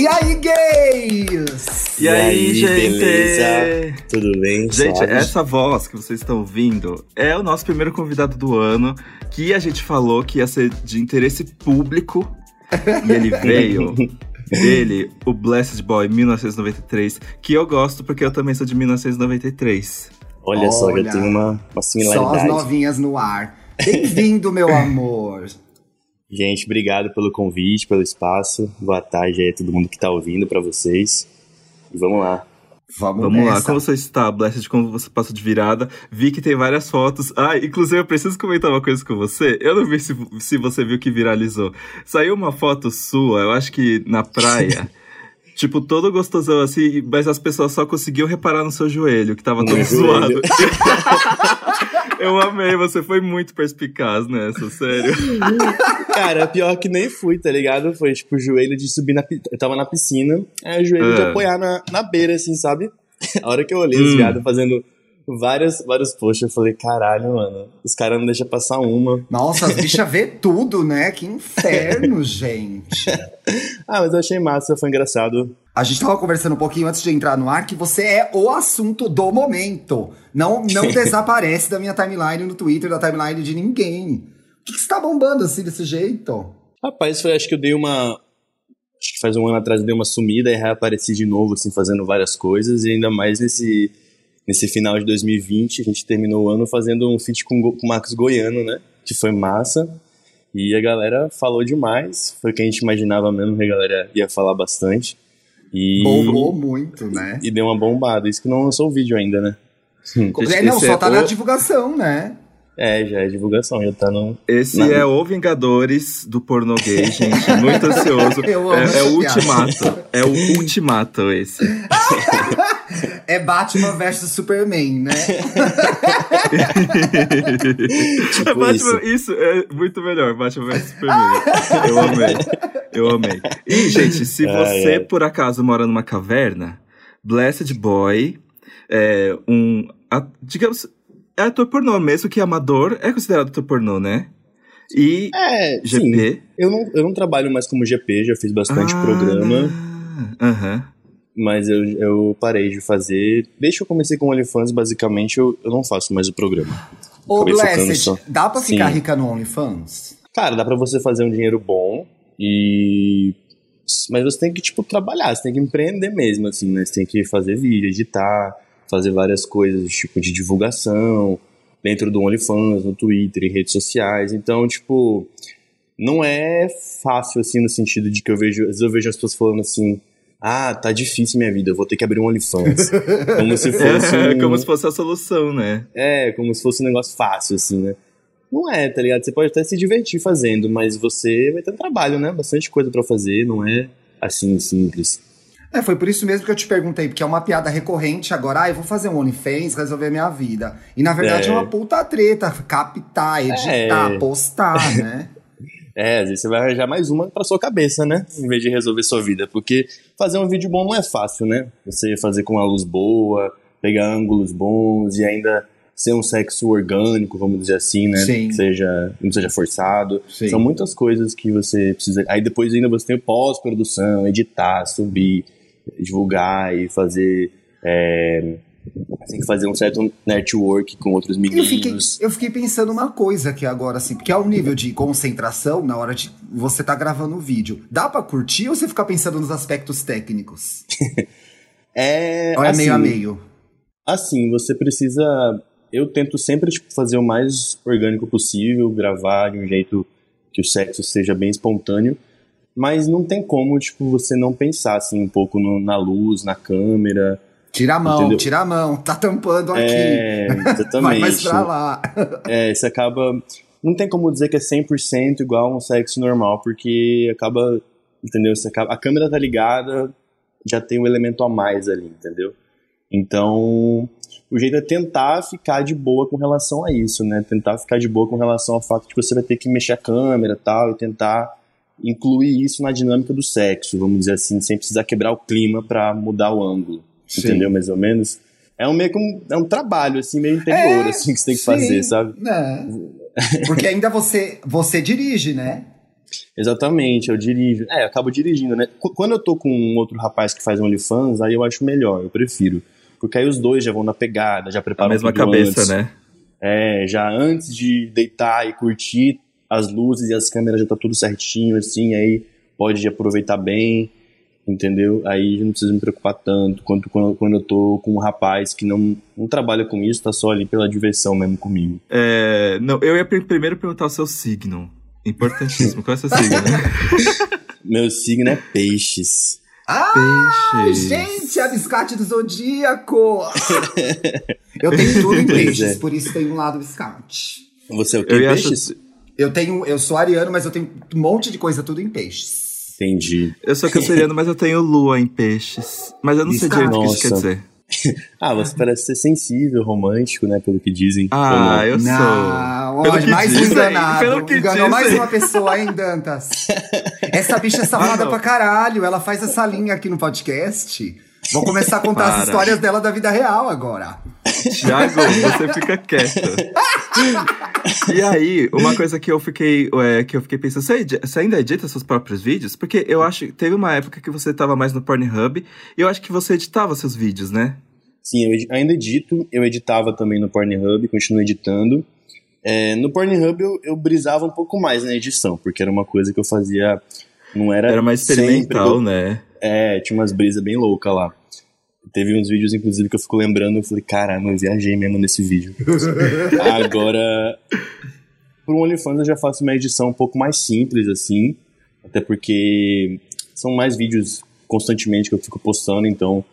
E aí, gays? E, aí, gente? beleza? Tudo bem? Gente, Suave? essa voz que vocês estão ouvindo é o nosso primeiro convidado do ano, que a gente falou que ia ser de interesse público, e ele veio. Dele, o Blessed Boy 1993, que eu gosto porque eu também sou de 1993. Olha, só, Olha, já tem uma, uma Só as similaridade. novinhas no ar. Bem-vindo, meu amor. Gente, obrigado pelo convite, pelo espaço. Boa tarde aí a todo mundo que tá ouvindo pra vocês. E vamos lá. Vamos, Vamos lá, como você está, Blessed? Como você passou de virada? Vi que tem várias fotos. Ah, inclusive eu preciso comentar uma coisa com você. Eu não vi se, se você viu que viralizou. Saiu uma foto sua, eu acho que na praia. tipo, todo gostosão assim, mas as pessoas só conseguiam reparar no seu joelho, que tava No todo meu zoado. eu amei, você foi muito perspicaz nessa, sério. Cara, pior que nem fui, tá ligado? Foi tipo o joelho de subir na. Eu tava na piscina, aí o joelho de Ah. apoiar na, na beira, assim, sabe? A hora que eu olhei os Hum. viados fazendo vários, vários posts, eu falei, caralho, mano, os caras não deixam passar uma. Nossa, as bichas vê tudo, né? Que inferno, gente. Ah, mas eu achei massa, foi engraçado. A gente tava conversando um pouquinho antes de entrar no ar que você é o assunto do momento. Não, não desaparece da minha timeline no Twitter, da timeline de ninguém. O que, que você tá bombando assim desse jeito? Rapaz, foi, acho que eu dei uma. Acho que faz um ano atrás eu dei uma sumida e reapareci de novo, assim, fazendo várias coisas. E ainda mais nesse, nesse final de 2020, a gente terminou o ano fazendo um feat com, com o Marcos Goiano, né? Que foi massa. E a galera falou demais. Foi o que a gente imaginava mesmo, que a galera ia falar bastante. E, Bombou muito, né? e deu uma bombada. Isso que não lançou o vídeo ainda, né? É, não, esse só é tá na o- divulgação, né? É, já é divulgação, já tá no. Esse Não. é o Vingadores do pornô gay, gente. Muito ansioso. Eu amo É, é o ultimato. É o ultimato esse. É Batman versus Superman, né? Tipo Batman, isso. é muito melhor, Batman vs Superman. Eu amei. Eu amei. E, gente, se você ai. por acaso mora numa caverna, Blessed Boy, é um. a- digamos, é ator pornô mesmo, que amador é considerado ator pornô, né? E É, sim. GP. Eu não, eu não trabalho mais como GP, já fiz bastante Ah, programa. Aham. Mas eu, eu parei de fazer. Desde que eu comecei com o OnlyFans, basicamente, eu, eu não faço mais o programa. Ô, Blessed, só. dá pra ficar Sim. rica no OnlyFans? Cara, dá pra você fazer um dinheiro bom e. Mas você tem que, tipo, trabalhar, você tem que empreender mesmo, assim, né? Você tem que fazer vídeo, editar, fazer várias coisas, tipo, de divulgação, dentro do OnlyFans, no Twitter, em redes sociais. Então, tipo, não é fácil, assim, no sentido de que eu vejo, às vezes eu vejo as pessoas falando assim, ah, tá difícil minha vida, eu vou ter que abrir um OnlyFans. como se fosse É, um... como se fosse a solução, né? É, como se fosse um negócio fácil, assim, né? Não é, tá ligado? Você pode até se divertir fazendo, mas você vai ter trabalho, né? Bastante coisa pra fazer, não é assim simples. É, foi por isso mesmo que eu te perguntei, porque é uma piada recorrente agora. Ah, eu vou fazer um OnlyFans, resolver a minha vida. E na verdade é, É. uma puta treta. Captar, editar, É. postar, né? É, às vezes você vai arranjar mais uma pra sua cabeça, né? Em vez de resolver sua vida. Porque fazer um vídeo bom não é fácil, né? Você fazer com uma luz boa, pegar ângulos bons e ainda ser um sexo orgânico, vamos dizer assim, né? Sim. Que seja, não seja forçado. Sim. São muitas coisas que você precisa. Aí depois ainda você tem pós-produção, editar, subir, divulgar e fazer. é, Tem que fazer um certo network com outros E eu fiquei, meninos. eu fiquei pensando uma coisa aqui agora, assim, porque é um nível de concentração na hora de você tá gravando o vídeo. Dá pra curtir ou você fica pensando nos aspectos técnicos? É, Ou é assim, meio a meio? Assim, você precisa. Eu tento sempre tipo, fazer o mais orgânico possível, gravar de um jeito que o sexo seja bem espontâneo, mas não tem como tipo, você não pensar assim, um pouco no- na luz, na câmera. Tira a mão, Entendeu? tira a mão, tá tampando aqui. É, Vai exatamente. mais pra lá. É, você acaba. Não tem como dizer que é 100% igual a um sexo normal, porque acaba. Entendeu? Você acaba, a câmera tá ligada, já tem um elemento a mais ali, entendeu? Então, o jeito é tentar ficar de boa com relação a isso, né? Tentar ficar de boa com relação ao fato de que você vai ter que mexer a câmera e tal, e tentar incluir isso na dinâmica do sexo, vamos dizer assim, sem precisar quebrar o clima pra mudar o ângulo. Sim. Entendeu? Mais ou menos. É um meio que um, é um trabalho, assim, meio interior, É, assim, que você tem que sim, fazer, sabe? né? Porque ainda você, você dirige, né? Exatamente, eu dirijo. É, eu acabo dirigindo, né? Qu- Quando eu tô com um outro rapaz que faz OnlyFans, aí eu acho melhor, eu prefiro. Porque aí os dois já vão na pegada, já A preparam mesma tudo cabeça, antes. né? É, já antes de deitar e curtir, as luzes e as câmeras já tá tudo certinho, assim, aí pode aproveitar bem, entendeu? Aí eu não preciso me preocupar tanto quanto quando, quando eu tô com um rapaz que não, não trabalha com isso, tá só ali pela diversão mesmo comigo. É, não, eu ia pri- primeiro perguntar o seu signo. Importantíssimo. Qual é o seu signo? Meu signo é peixes. Ah, Peixe. gente, a biscate do zodíaco! eu tenho tudo em peixes, é. por isso tem um lado biscate. Você é o que? Eu Peixes? Eu tenho, eu sou ariano, mas eu tenho um monte de coisa tudo em peixes. Entendi. Eu sou canceriano, mas eu tenho lua em peixes. Mas eu não sei direito o que isso quer dizer. Ah, você parece ser sensível, romântico, né? Pelo que dizem. Ah, não? eu sou. Não, Pelo ó, que mais um dizem, enganado. pelo que Enganou mais dizem. uma pessoa, hein, Dantas? Essa bicha é safada Ah, pra caralho. Ela faz essa linha aqui no podcast. Vou começar a contar as Para. histórias dela da vida real agora. Thiago, você fica quieto. E aí, uma coisa que eu fiquei, é, que eu fiquei pensando, você, você ainda edita seus próprios vídeos? Porque eu acho que teve uma época que você tava mais no Pornhub e eu acho que você editava seus vídeos, né? Sim, eu ainda edito. Eu editava também no Pornhub, continuo editando. É, no Pornhub eu, eu brisava um pouco mais na edição, porque era uma coisa que eu fazia. Não era. Era mais sempre, experimental, eu- né? É, tinha umas brisas bem loucas lá. Teve uns vídeos, inclusive, que eu fico lembrando, eu falei, caramba, eu viajei mesmo nesse vídeo. Agora, pro OnlyFans eu já faço uma edição um pouco mais simples, assim, até porque são mais vídeos constantemente que eu fico postando, então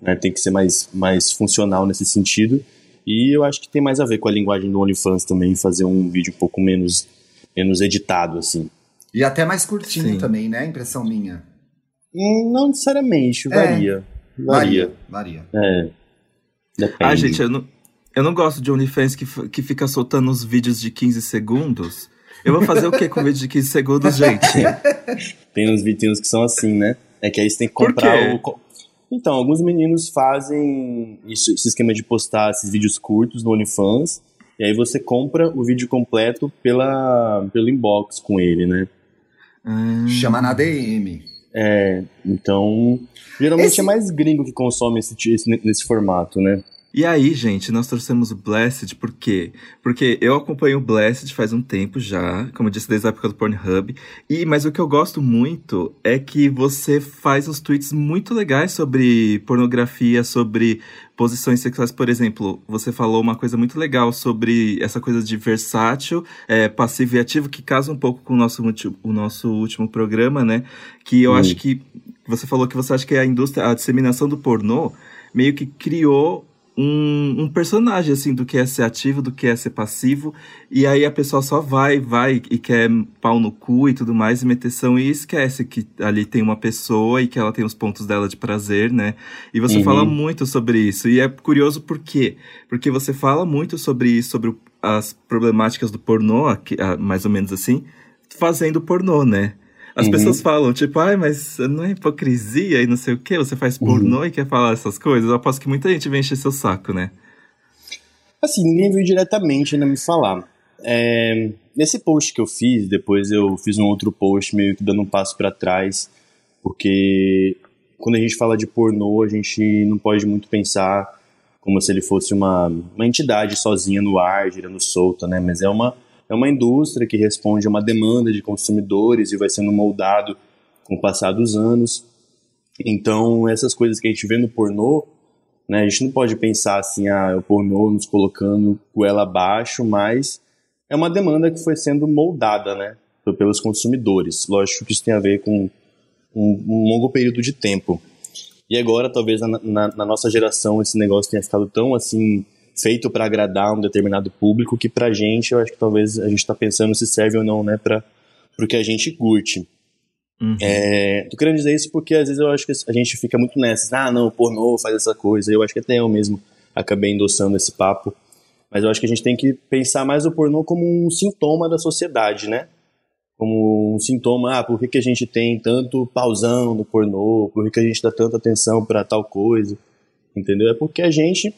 né, tem que ser mais, mais funcional nesse sentido. E eu acho que tem mais a ver com a linguagem do OnlyFans também, fazer um vídeo um pouco menos, menos editado, assim. E até mais curtinho Sim. também, né? Impressão minha. Hum, Não necessariamente, É. varia. Varia. Varia. É. Depende. Ah, gente, eu não, eu não gosto de OnlyFans que, que fica soltando os vídeos de 15 segundos. Eu vou fazer o que com vídeo de 15 segundos, gente? Tem uns vídeos que são assim, né? É que aí você tem que Por comprar quê? o. Então, alguns meninos fazem isso, esse esquema de postar esses vídeos curtos no OnlyFans. E aí você compra o vídeo completo pela, pelo inbox com ele, né? Hum, Chama na DM. É, então. Geralmente Esse- é mais gringo que consome esse, esse- nesse formato, né? E aí, gente, nós trouxemos o Blessed, por quê? Porque eu acompanho o Blessed faz um tempo já, como eu disse, desde a época do Pornhub. E, mas o que eu gosto muito é que você faz uns tweets muito legais sobre pornografia, sobre posições sexuais. Por exemplo, você falou uma coisa muito legal sobre essa coisa de versátil, é, passivo e ativo, que casa um pouco com o nosso, o nosso último programa, né? Que eu Hum. acho que você falou que você acha que a indústria, a disseminação do pornô meio que criou um, um personagem, assim, do que é ser ativo, do que é ser passivo, e aí a pessoa só vai, vai e quer pau no cu e tudo mais, e meteção, e esquece que ali tem uma pessoa e que ela tem os pontos dela de prazer, né? E você Uhum. fala muito sobre isso, e é curioso por quê? Porque você fala muito sobre isso, sobre o- as problemáticas do pornô, aqui, ah, mais ou menos assim, fazendo pornô, né? As Uhum. pessoas falam, tipo, ai, mas não é hipocrisia e não sei o quê, você faz pornô e quer falar essas coisas. Eu aposto que muita gente vem encher seu saco, né? Assim, ninguém veio diretamente ainda me falar. É, nesse post que eu fiz, depois eu fiz um outro post meio que dando um passo pra trás, porque quando a gente fala de pornô, a gente não pode muito pensar como se ele fosse uma, uma entidade sozinha no ar, girando solta, né? Mas é uma, é uma indústria que responde a uma demanda de consumidores e vai sendo moldado com o passar dos anos. Então, essas coisas que a gente vê no pornô, né, a gente não pode pensar assim, ah, é o pornô nos colocando goela abaixo, mas é uma demanda que foi sendo moldada, né, pelos consumidores. Lógico que isso tem a ver com um, um longo período de tempo. E agora, talvez na, na- na nossa geração, esse negócio tenha ficado tão assim feito para agradar um determinado público que pra gente, eu acho que talvez a gente está pensando se serve ou não, né, para o que a gente curte. Uhum. É, tô querendo dizer isso porque às vezes eu acho que a gente fica muito nessa, ah, não, o pornô faz essa coisa. Eu acho que até eu mesmo acabei endossando esse papo. Mas eu acho que a gente tem que pensar mais o pornô como um sintoma da sociedade, né? Como um sintoma, ah, por que, que a gente tem tanto pausão no pornô? Por que, que a gente dá tanta atenção para tal coisa? Entendeu? É porque a gente,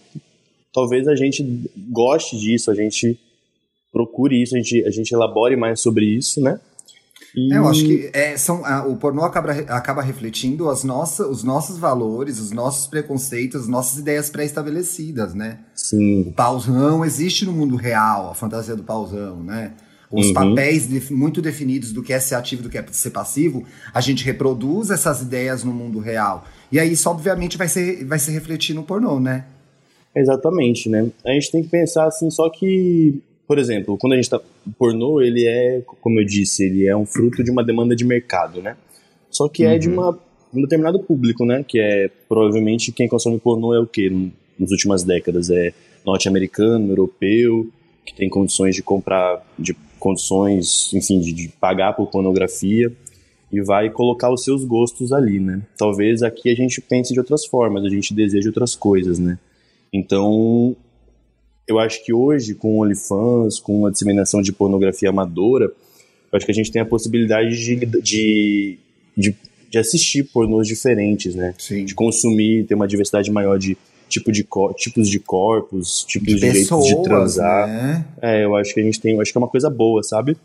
talvez a gente goste disso, a gente procure isso, a gente, a gente elabore mais sobre isso, né? E... É, eu acho que é, são, a, o pornô acaba, acaba refletindo as nossa, os nossos valores, os nossos preconceitos, as nossas ideias pré-estabelecidas, né? Sim. O pauzão existe no mundo real, a fantasia do pauzão, né? Os Uhum. papéis de- muito definidos do que é ser ativo e do que é ser passivo, a gente reproduz essas ideias no mundo real. E aí isso, obviamente, vai se, vai se refletir no pornô, né? Exatamente, né? A gente tem que pensar assim, só que, por exemplo, quando a gente tá. O pornô, ele é, como eu disse, ele é um fruto de uma demanda de mercado, né? Só que é de uma, um determinado público, né? Que é provavelmente quem consome pornô é o quê? Nas últimas décadas? É norte-americano, europeu, que tem condições de comprar, de condições, enfim, de, de pagar por pornografia e vai colocar os seus gostos ali, né? Talvez aqui a gente pense de outras formas, a gente deseja outras coisas, né? Então, eu acho que hoje, com o OnlyFans, com a disseminação de pornografia amadora, eu acho que a gente tem a possibilidade de, de, de, de assistir pornôs diferentes, né? Sim. De consumir, ter uma diversidade maior de, tipo de tipos de corpos, tipos de, De jeitos de transar. né? É, eu acho que a gente tem, eu acho que é uma coisa boa, sabe?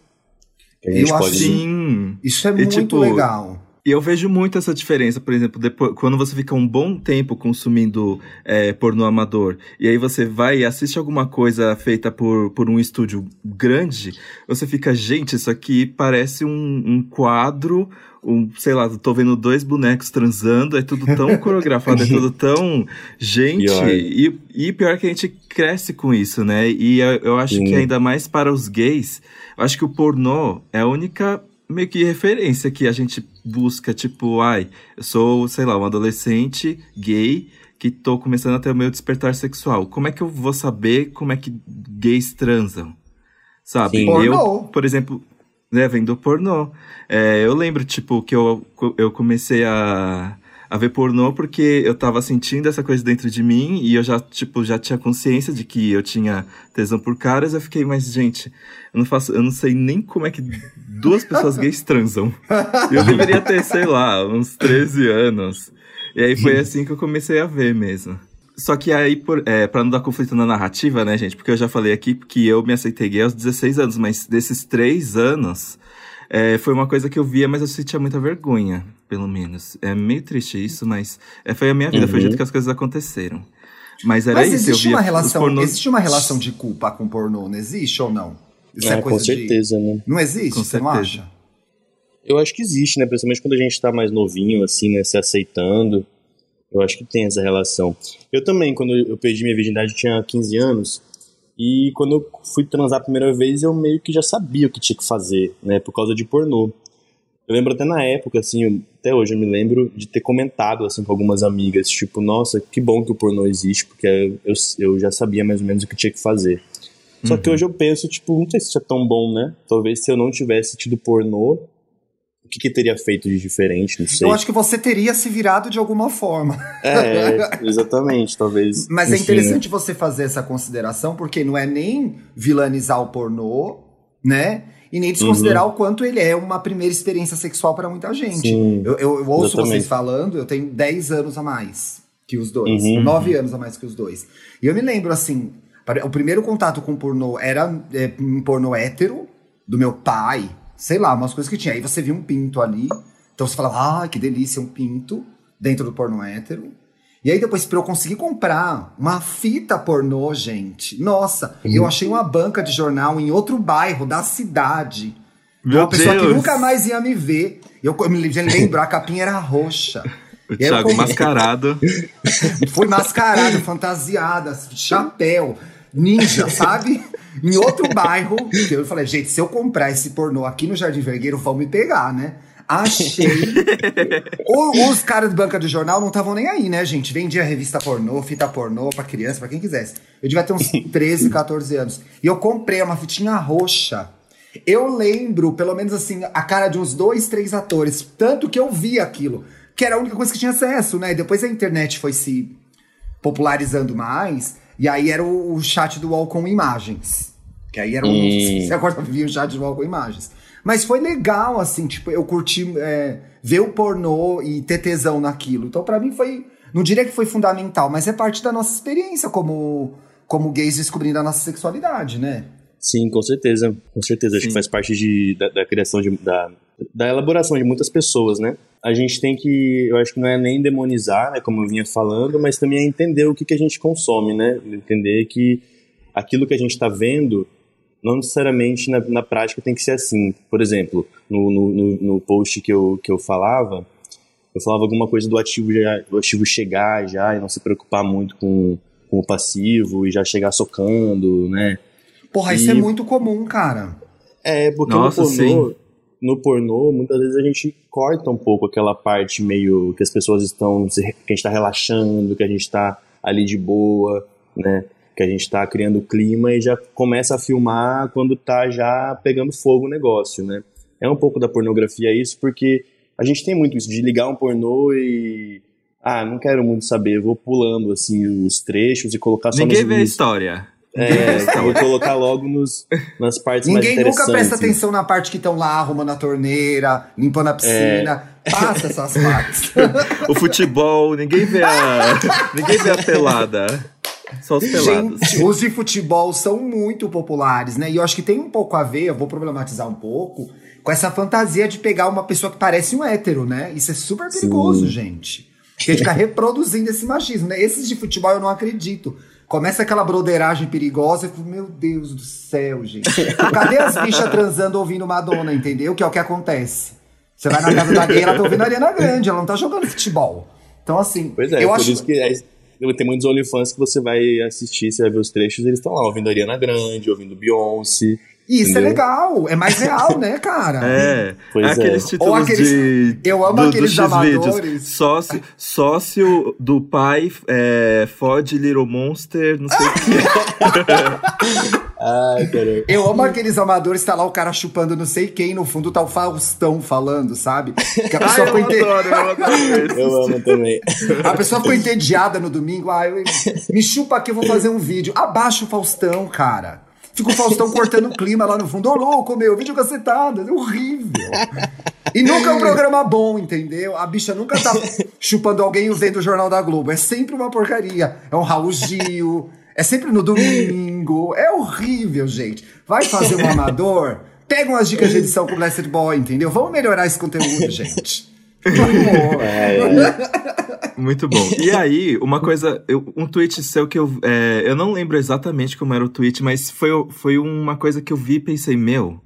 Que a Eu gente acho pode. que- Sim. Isso é E, muito tipo, legal. E eu vejo muito essa diferença, por exemplo, depois, quando você fica um bom tempo consumindo é, pornô amador, e aí você vai e assiste alguma coisa feita por, por um estúdio grande, você fica, gente, isso aqui parece um, um quadro, um, sei lá, tô vendo dois bonecos transando, é tudo tão coreografado, é tudo tão. Gente, Pior. e, e pior que a gente cresce com isso, né? E eu, eu acho Sim. que ainda mais para os gays, eu acho que o pornô é a única meio que referência que a gente busca, tipo, ai, eu sou, sei lá, um adolescente gay que tô começando a ter o meu despertar sexual. Como é que eu vou saber como é que gays transam? Sabe? Sim. Eu, Pornô. por exemplo, né, vendo pornô. É, eu lembro, tipo, que eu, eu comecei a, a ver pornô porque eu tava sentindo essa coisa dentro de mim e eu já, tipo, já tinha consciência de que eu tinha tesão por caras. Eu fiquei, mas, gente, eu não faço, eu não sei nem como é que duas pessoas gays transam. Eu deveria ter, sei lá, uns 13 anos. E aí foi assim que eu comecei a ver mesmo. Só que aí, por, é, pra não dar conflito na narrativa, né, gente? Porque eu já falei aqui que eu me aceitei gay aos 16 anos, mas desses três anos, é, foi uma coisa que eu via, mas eu sentia muita vergonha, pelo menos. É meio triste isso, mas é, foi a minha vida, foi o Uhum. jeito que as coisas aconteceram. Mas era Mas isso, existe eu via uma relação, pornôs- existe uma relação de culpa com pornô, não existe ou não? Isso É, é com coisa de- certeza, né? Não existe, Com você não certeza. acha? Eu acho que existe, né? Principalmente quando a gente tá mais novinho, assim, né? Se aceitando. Eu acho que tem essa relação. Eu também, quando eu perdi minha virgindade, tinha 15 anos. E quando eu fui transar a primeira vez, eu meio que já sabia o que tinha que fazer, né? Por causa de pornô. Eu lembro até na época, assim, até hoje eu me lembro de ter comentado, assim, com algumas amigas, tipo, nossa, que bom que o pornô existe, porque eu, eu já sabia mais ou menos o que tinha que fazer. Só que hoje eu penso, tipo, não sei se isso é tão bom, né? Talvez se eu não tivesse tido pornô, que, que teria feito de diferente, não sei. Eu acho que você teria se virado de alguma forma. É, exatamente, talvez. Mas é enfim, interessante você fazer essa consideração, porque não é nem vilanizar o pornô, né? E nem desconsiderar o quanto ele é uma primeira experiência sexual para muita gente. Sim, eu, eu- eu ouço exatamente. vocês falando, eu tenho 10 anos a mais que os dois. Uhum. 9 anos a mais que os dois. E eu me lembro, assim, o primeiro contato com pornô era é, um pornô hétero, do meu pai, sei lá, umas coisas que tinha. Aí você via um pinto ali, então você falava, ah, que delícia, um pinto dentro do pornô hétero. E aí depois, pra eu conseguir comprar uma fita pornô, gente, nossa, eu achei uma banca de jornal em outro bairro da cidade. Meu uma pessoa que Deus! nunca mais ia me ver. Eu, eu me lembro, a capinha era roxa. O eu Thiago comprei- mascarado. Fui mascarado, fantasiada, chapéu, ninja, sabe? Em outro bairro. que Eu falei, gente, se eu comprar esse pornô aqui no Jardim Vergueiro, vão me pegar, né? Achei. O- os caras de banca de jornal não estavam nem aí, né, gente? Vendia revista pornô, fita pornô pra criança, pra quem quisesse. Eu devia ter uns 13, 14 anos. E eu comprei uma fitinha roxa. Eu lembro, pelo menos assim, a cara de uns dois, três atores. Tanto que eu vi aquilo. Que era a única coisa que tinha acesso, né? Depois a internet foi se popularizando mais. E aí era o, o chat do UOL com imagens. Que aí era um. Hum. Você agora via o chat do UOL com imagens. Mas foi legal, assim, tipo, eu curti é, ver o pornô e ter tesão naquilo. Então, pra mim, foi. Não diria que foi fundamental, mas é parte da nossa experiência como, como gays descobrindo a nossa sexualidade, né? Sim, com certeza. Com certeza. Acho Sim. que faz parte de, da, da criação de, da, da elaboração de muitas pessoas, né? A gente tem que, eu acho que não é nem demonizar, né, como eu vinha falando, mas também é entender o que, que a gente consome, né? Entender que aquilo que a gente está vendo não necessariamente na, na prática tem que ser assim. Por exemplo, no, no, no, post que eu, que eu falava, eu falava alguma coisa do ativo, já, do ativo chegar já e não se preocupar muito com, com o passivo e já chegar socando, né? Porra, E- isso é muito comum, cara. É, porque Nossa, no pornô, no pornô, muitas vezes a gente corta um pouco aquela parte meio que as pessoas estão, se- que a gente tá relaxando, que a gente tá ali de boa, né? Que a gente tá criando clima e já começa a filmar quando tá já pegando fogo o negócio, né? É um pouco da pornografia isso, porque a gente tem muito isso de ligar um pornô e ah, não quero muito saber, vou pulando assim os trechos e colocar só Ninguém vê a história. É, eu vou colocar logo nos, nas partes mais Ninguém nunca interessantes. presta atenção na parte que estão lá arrumando a torneira, limpando a piscina. É. Passa essas partes. O futebol, ninguém vê a. ninguém vê a pelada. Só os pelados. Gente, os de futebol são muito populares, né? E eu acho que tem um pouco a ver, eu vou problematizar um pouco, com essa fantasia de pegar uma pessoa que parece um hétero, né? Isso é super perigoso, gente. Porque fica reproduzindo esse machismo, né? Esses de futebol eu não acredito. Começa aquela broderagem perigosa e fico, meu Deus do céu, gente. Cadê as bichas transando ouvindo Madonna, entendeu? Que é o que acontece. Você vai na casa da gay, ela tá ouvindo a Ariana Grande, ela não tá jogando futebol. Então, assim, Pois é, eu por acho. isso que é, tem muitos OnlyFans que você vai assistir, você vai ver os trechos, eles estão lá ouvindo Ariana Grande, ouvindo Beyoncé. E isso é entendeu? legal, é mais real, né, cara? É, Pois é. aqueles títulos Ou aqueles- de. eu amo do, aqueles do amadores. Sócio, sócio do pai é, Ford Little Monster, não sei o que. Ai, caramba. Eu amo aqueles amadores, tá lá o cara chupando não sei quem, no fundo tá o Faustão falando, sabe? Que a Ai, pessoa, eu ficou, ente- adoro, eu adoro. Eu amo também. a pessoa ficou entediada no domingo. Ah, eu... me chupa aqui, eu vou fazer um vídeo. Abaixa o Faustão, cara. Fica o Faustão cortando o clima lá no fundo. Ô, louco, meu, vídeo cacetado. É horrível. E nunca é um programa bom, entendeu? A bicha nunca tá chupando alguém e o Jornal da Globo. É sempre uma porcaria. É um Raul Gil. É sempre no domingo. É horrível, gente. Vai fazer um amador? Pega umas dicas de edição com o Blessed Boy, entendeu? Vamos melhorar esse conteúdo, gente. É, é. Muito bom. E aí, uma coisa, eu- um tweet seu que eu. é, eu não lembro exatamente como era o tweet, mas foi, foi uma coisa que eu vi e pensei, meu.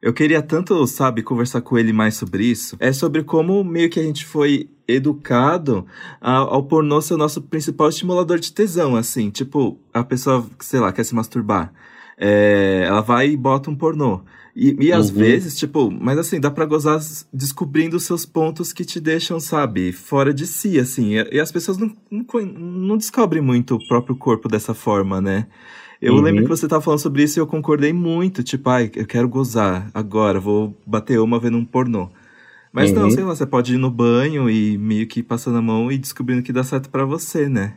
Eu queria tanto, sabe, conversar com ele mais sobre isso. É sobre como meio que a gente foi educado ao, ao pornô ser o nosso principal estimulador de tesão, assim. Tipo, a pessoa, sei lá, quer se masturbar. É, ela vai e bota um pornô. E, e às Uhum. vezes, tipo, mas assim, dá pra gozar descobrindo os seus pontos que te deixam, sabe, fora de si, assim. E, e as pessoas não, não, não descobrem muito o próprio corpo dessa forma, né? Eu Uhum. lembro que você tava falando sobre isso e eu concordei muito. Tipo, ai, eu quero gozar agora, vou bater uma vendo um pornô. Mas não, Uhum. sei lá, você pode ir no banho e meio que passando a mão e descobrindo que dá certo pra você, né?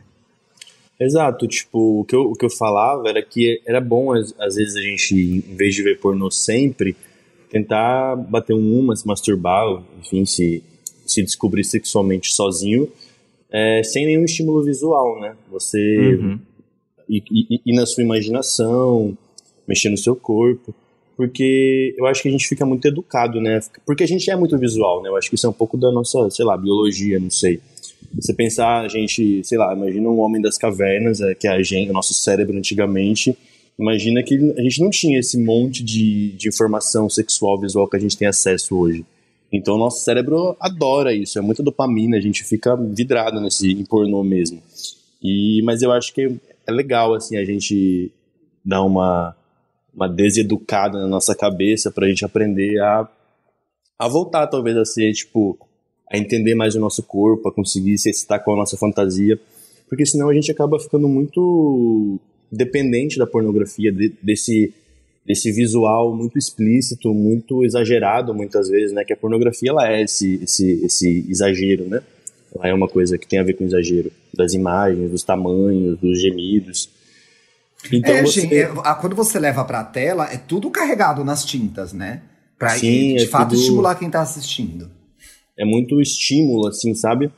Exato, tipo, o que, eu, o que eu falava era que era bom, às, vezes, a gente, em vez de ver pornô sempre, tentar bater um uma, se masturbar, enfim, se, se descobrir sexualmente sozinho, é, sem nenhum estímulo visual, né? Você Uhum. e, e, e na sua imaginação, mexer no seu corpo, porque eu acho que a gente fica muito educado, né? Porque a gente é muito visual, né? Eu acho que isso é um pouco da nossa, sei lá, biologia, não sei. Você pensar, a gente, sei lá, imagina um homem das cavernas, é, que é a gente, o nosso cérebro antigamente, imagina que a gente não tinha esse monte de, de informação sexual, visual que a gente tem acesso hoje. Então o nosso cérebro adora isso, é muita dopamina, a gente fica vidrado nesse em pornô mesmo. E, mas eu acho que é legal assim a gente dar uma uma deseducada na nossa cabeça pra gente aprender a a voltar talvez a ser tipo a entender mais o nosso corpo, a conseguir se excitar com a nossa fantasia, porque senão a gente acaba ficando muito dependente da pornografia, de- desse desse visual muito explícito, muito exagerado muitas vezes, né? Que a pornografia ela é esse esse esse exagero, né? Ela é uma coisa que tem a ver com exagero das imagens, dos tamanhos, dos gemidos. Então é, você gente, é, a- quando você leva pra tela, é tudo carregado nas tintas, né? Sim, de é fato tudo- estimular quem tá assistindo. É muito estímulo, assim, sabe?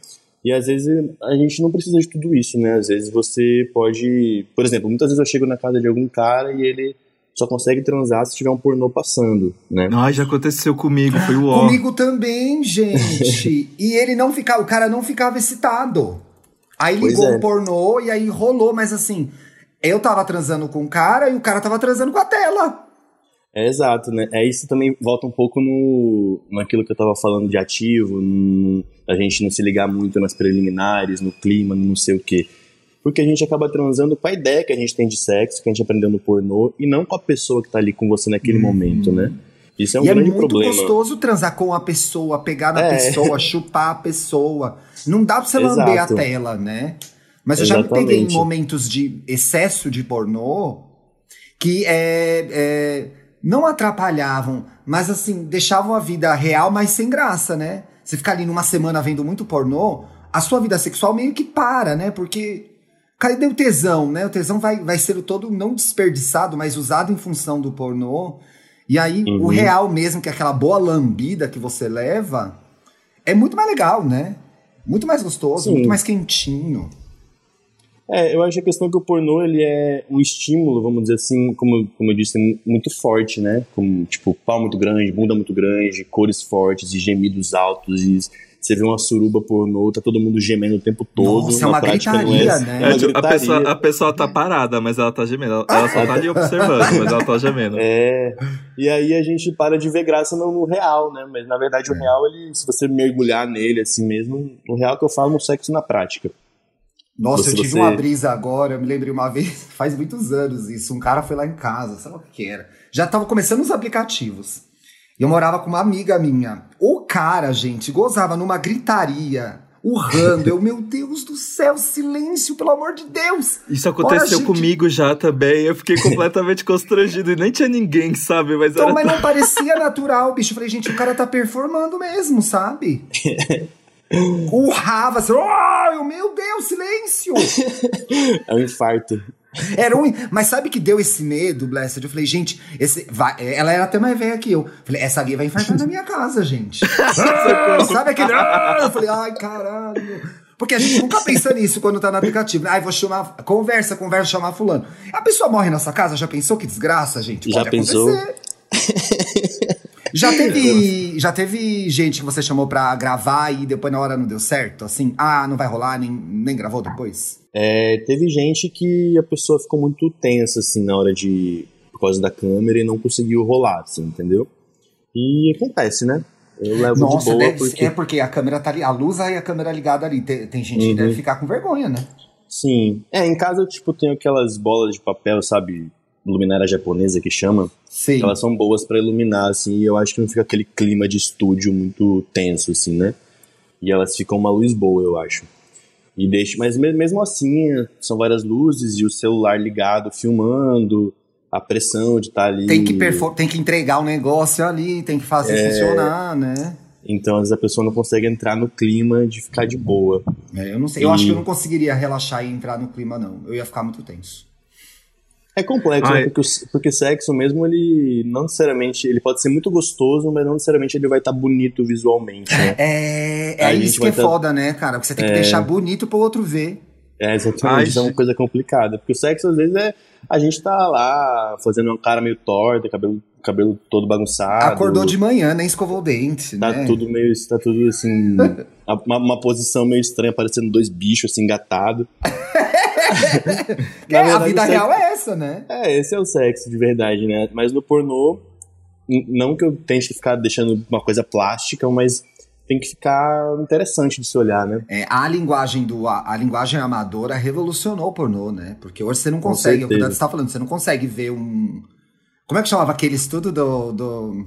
E às vezes a gente não precisa de tudo isso, né? Às vezes você pode. Por exemplo, muitas vezes eu chego na casa de algum cara e ele só consegue transar se tiver um pornô passando, né? Ai, já aconteceu comigo, foi o ó. Comigo também, gente. e ele não ficava, o cara não ficava excitado. Aí ligou é. o pornô e aí rolou, mas assim, eu tava transando com o cara e o cara tava transando com a tela. É exato, né? É isso também volta um pouco no naquilo que eu tava falando de ativo, no, a gente não se ligar muito nas preliminares, no clima, no não sei o quê. Porque a gente acaba transando com a ideia que a gente tem de sexo, que a gente aprendeu no pornô, e não com a pessoa que tá ali com você naquele momento, né? Isso é um e é grande muito problema. gostoso transar com a pessoa, pegar na É. pessoa, chupar a pessoa. Não dá pra você lamber a Exato. tela, né? Mas eu já me peguei em Exatamente. momentos de excesso de pornô que é, é, não atrapalhavam, mas assim, deixavam a vida real mais sem graça, né? Você ficar ali numa semana vendo muito pornô, a sua vida sexual meio que para, né? Porque cadê o tesão, né? O tesão vai, vai ser todo não desperdiçado, mas usado em função do pornô. E aí, o Uhum. real mesmo, que é aquela boa lambida que você leva, é muito mais legal, né? Muito mais gostoso, Sim. muito mais quentinho. É, eu acho que a questão é que o pornô ele é um estímulo, vamos dizer assim, como, como eu disse, mu- muito forte, né? Como, tipo, pau muito grande, bunda muito grande, cores fortes e gemidos altos. E você vê uma suruba pornô, tá todo mundo gemendo o tempo todo. Nossa, é na uma prática não gritaria, é, né? É uma É, tipo, a, gritaria. pessoa, a pessoa tá parada, mas ela tá gemendo. Ela, ela só tá ali observando, mas ela tá gemendo. É, e aí a gente para de ver graça no, no real, né? Mas na verdade o É. real, ele, se você mergulhar nele assim mesmo, o real que eu falo no sexo na prática. Nossa, Você- eu tive você- uma brisa agora, eu me lembrei uma vez, faz muitos anos isso. Um cara foi lá em casa, sei lá o que era. Já tava começando os aplicativos. E eu morava com uma amiga minha. O cara, gente, gozava numa gritaria, urrando. Eu, meu Deus do céu, silêncio, pelo amor de Deus! Isso aconteceu gente. comigo já também. Eu fiquei completamente constrangido e nem tinha ninguém, sabe? Mas Então, mas não parecia natural, bicho. Eu falei, gente, o cara tá performando mesmo, sabe? Urrava assim, oh, eu, meu Deus, silêncio! É um infarto. Era um, mas sabe que deu esse medo, Blessed? Eu falei, gente, esse, vai, ela era até mais velha que eu. Falei, essa gay vai infartar na minha casa, gente. sabe aquele. "Ah", Eu falei, ai, caralho. Porque a gente nunca pensa nisso quando tá no aplicativo. né? Ai, vou chamar. Conversa, conversa, chamar fulano. A pessoa morre na sua casa, já pensou que desgraça, gente? Já Pode pensou? acontecer. Já teve, já teve gente que você chamou pra gravar e depois na hora não deu certo? Assim, ah, não vai rolar, nem, nem gravou depois? É, teve gente que a pessoa ficou muito tensa, assim, na hora de. por causa da câmera e não conseguiu rolar, assim, entendeu? E acontece, né? Eu levo de Nossa, boa deve- porque. é porque a câmera tá ali, a luz aí a câmera ligada ali. Tem, tem gente que Uhum. deve ficar com vergonha, né? Sim. É, em casa eu, tipo, tenho aquelas bolas de papel, sabe? Luminária japonesa que chama. Sim. Elas são boas pra iluminar, assim, e eu acho que não fica aquele clima de estúdio muito tenso, assim, né? E elas ficam uma luz boa, eu acho. E deixa, mas me- mesmo assim, são várias luzes e o celular ligado, filmando, a pressão de estar ali. Tem que, tem que entregar o negócio ali, tem que fazer É. funcionar, né? Então, às vezes a pessoa não consegue entrar no clima de ficar de boa. É, eu não sei. Eu E- acho que eu não conseguiria relaxar e entrar no clima, não. Eu ia ficar muito tenso. É complexo, né? Porque, o- porque sexo mesmo, ele não necessariamente. Ele pode ser muito gostoso, mas não necessariamente ele vai estar bonito visualmente, né? É, é isso que é tá- foda, né, cara? Porque você tem que deixar bonito pro outro ver. É, exatamente. Ai, Isso é uma coisa complicada. Porque o sexo, às vezes, é. A gente tá lá fazendo uma cara meio torta, cabelo, cabelo todo bagunçado. Acordou de manhã, nem escovou o dente, Tá né? tudo meio. Tá tudo assim. uma, uma posição meio estranha, parecendo dois bichos assim engatados. É, a verdade, vida o sexo- real é essa, né? É, esse é o sexo de verdade, né? Mas no pornô, não que eu tente ficar deixando uma coisa plástica, mas tem que ficar interessante de se olhar, né? É, a linguagem do a, a linguagem amadora revolucionou o pornô, né? Porque hoje você não consegue, o que você tá falando, você não consegue ver um Como é que chamava aquele estudo do, do,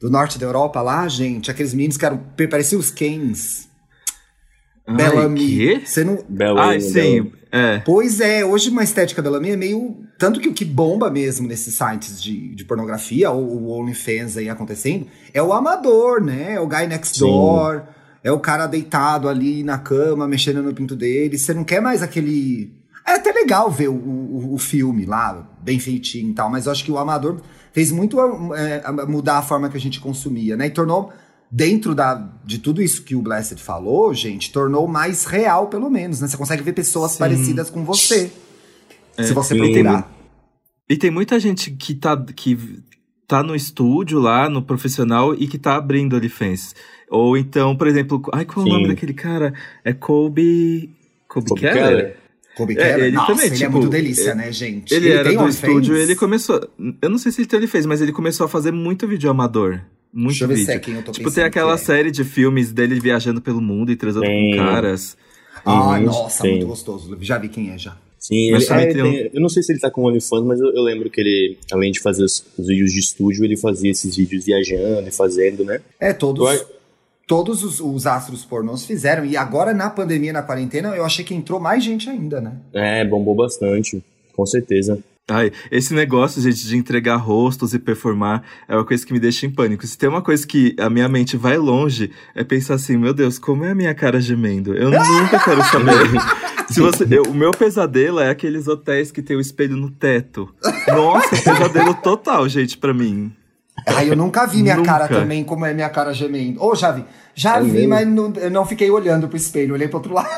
do norte da Europa lá, gente? Aqueles meninos que eram pareciam os Kens. Bellamy. quê? Você não Belo Ai, sim. É. Pois é, hoje uma estética Bellamy é meio. Tanto que o que bomba mesmo nesses sites de, de pornografia, ou o OnlyFans aí acontecendo, é o amador, né? É o guy next Sim. door, é o cara deitado ali na cama, mexendo no pinto dele. Você não quer mais aquele. É até legal ver o, o, o filme lá, bem feitinho e tal, mas eu acho que o amador fez muito é, mudar a forma que a gente consumia, né? E tornou. Dentro da, de tudo isso que o Blessed falou, gente, tornou mais real, pelo menos, né? Você consegue ver pessoas Sim. parecidas com você. É, se você sim. procurar. E tem muita gente que tá, que tá no estúdio lá, no profissional, e que tá abrindo OnlyFans. Ou então, por exemplo, ai, qual é o Sim. nome daquele cara? É Colby. Colby, Colby Keller? Keller? Kobe É, Keller, ele nossa, também, ele é tipo, muito delícia, ele- né, gente? Ele, era tem do OnlyFans? estúdio, ele começou. Eu não sei se ele tem OnlyFans, mas ele começou a fazer muito vídeo amador. Muito Deixa eu ver se vídeo. é quem eu tô tipo, pensando tem aquela que é. série de filmes dele viajando pelo mundo e transando Tem. com caras. Uhum, nossa, tem. muito gostoso. Já vi quem é já. Sim, ele, também é, tem tem- eu não sei se ele tá com OnlyFans, mas eu, eu lembro que ele, além de fazer os, os vídeos de estúdio, ele fazia esses vídeos viajando e fazendo, né? É, todos, Vai. todos os, os astros pornôs fizeram. E agora, na pandemia, na quarentena, eu achei que entrou mais gente ainda, né? É, bombou bastante, com certeza. Ai, esse negócio, gente, de entregar rostos e performar é uma coisa que me deixa em pânico. Se tem uma coisa que a minha mente vai longe, é pensar assim, meu Deus, como é a minha cara gemendo? Eu nunca quero saber. Se você, eu- o meu pesadelo é aqueles hotéis que tem o espelho no teto. Nossa, pesadelo total, gente, pra mim. Ai, eu nunca vi minha Nunca. cara também, como é minha cara gemendo. Ou já vi. Já É vi, mas não, eu não fiquei olhando pro espelho, olhei pro outro lado.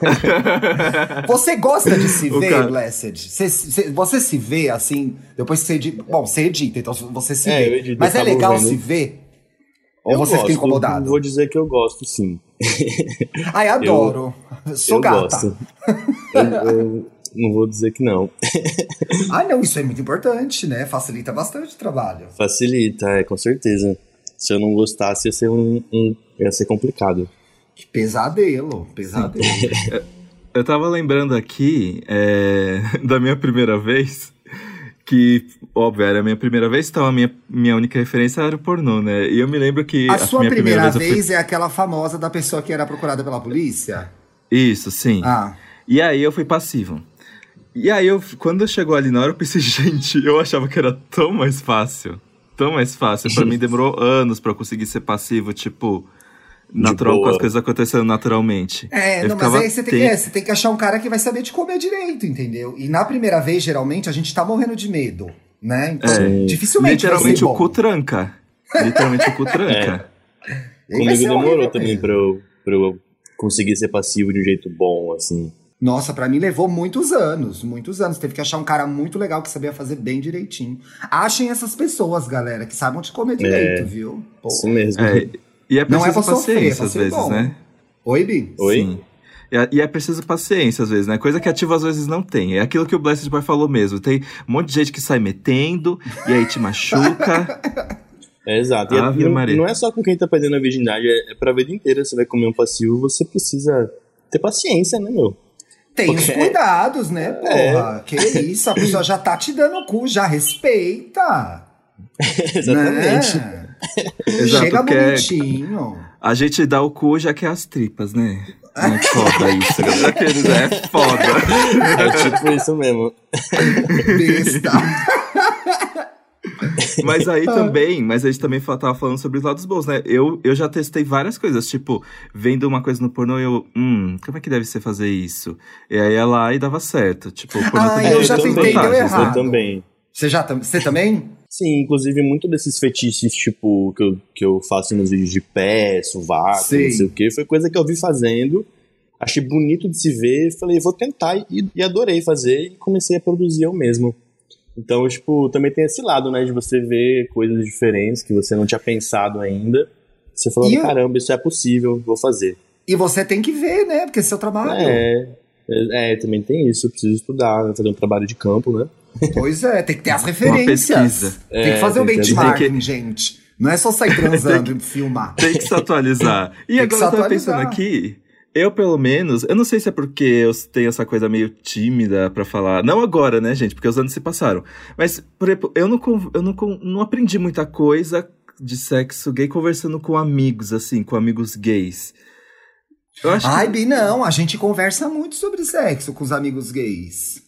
você gosta de se ver, cara- Blessed? Você, você- você se vê assim, depois que você edita. Bom, você edita, então você se É, eu vê. edito, mas é legal vendo. se ver? Ou Eu você fica gosto, incomodado? Vou dizer que eu gosto, sim. Ai, adoro. Sou eu gata. gosto. eu, eu não vou dizer que não. Ah, não, isso é muito importante, né? Facilita bastante o trabalho. Facilita, é, com certeza. Se eu não gostasse, ia ser, um, um- ia ser complicado. Que pesadelo, pesadelo. Eu tava lembrando aqui é, da minha primeira vez, que, óbvio, era a minha primeira vez, então a minha, minha única referência era o pornô, né? E eu me lembro que. A sua minha primeira, eu fui- vez é aquela famosa da pessoa que era procurada pela polícia? Isso, sim. Ah, E aí eu fui passivo. E aí, eu, quando chegou ali na hora, eu pensei, gente, eu achava que era tão mais fácil. Tão mais fácil. Pra mim demorou anos pra eu conseguir ser passivo, tipo, natural, com as coisas acontecendo naturalmente. é, Eu não, mas aí você tem, que, é, você tem que achar um cara que vai saber te comer direito, entendeu? E na primeira vez, geralmente, a gente tá morrendo de medo, né? Então, É. dificilmente vai Literalmente o cu tranca. Literalmente o cu tranca. E vai Comigo demorou horrível também pra eu, pra eu conseguir ser passivo de um jeito bom, assim. Nossa, pra mim levou muitos anos, muitos anos. Teve que achar um cara muito legal que sabia fazer bem direitinho. Achem essas pessoas, galera, que sabem te comer direito, viu? Pô. Isso mesmo. É, e é Não é preciso pra sofrer, é paciência pra às ser vezes, bom. né? Oi, Bi? Oi? Sim. E é- é preciso paciência, às vezes, né? Coisa que ativa às vezes não tem. É aquilo que o Blessed Boy falou mesmo. Tem um monte de gente que sai metendo, e aí te machuca. É, exato. E é- não, Maria. não é só com quem tá perdendo a virgindade, é, é pra vida inteira. Você vai comer um passivo, você precisa ter paciência, né, meu? Tem os Porque- cuidados, né, porra? Que isso, a pessoa já tá te dando o cu, já respeita. Exatamente. Né? Exato, Chega é- bonitinho. A gente dá o cu já que é as tripas, né? É foda isso, é foda. É tipo isso mesmo. Besta. Mas aí Ah. também, mas a gente também tava falando sobre os lados bons, né? Eu, eu já testei várias coisas, tipo, vendo uma coisa no pornô, eu, hum, como é que deve ser fazer isso? E aí ia lá e dava certo. Tipo, o pornô Ah, também eu já tentei, deu né? errado. Eu também. Você já você também? Sim, inclusive muito desses fetiches, tipo, que eu, que eu faço nos vídeos de pé, sovaco, Sim. não sei o que, foi coisa que eu vi fazendo, achei bonito de se ver, falei, vou tentar, e, e adorei fazer, e comecei a produzir eu mesmo. Então, tipo, também tem esse lado, né, de você ver coisas diferentes que você não tinha pensado ainda, você falando, E eu- caramba, isso é possível, vou fazer. E você tem que ver, né? Porque é seu trabalho. É, é, é, também tem isso, eu preciso estudar, fazer um trabalho de campo, né? Pois é, tem que ter as referências. pesquisa. Tem que É, fazer o tem que- gente. Não é só sair transando e filmar. Tem que se atualizar. E agora eu tava pensando aqui, eu pelo menos, eu não sei se é porque eu tenho essa coisa meio tímida pra falar. Não agora, né, gente? Porque os anos se passaram. Mas, por exemplo, eu não, eu não, não aprendi muita coisa de sexo gay conversando com amigos, assim, com amigos gays. Eu acho Ai, que, Bi, não. A gente conversa muito sobre sexo com os amigos gays.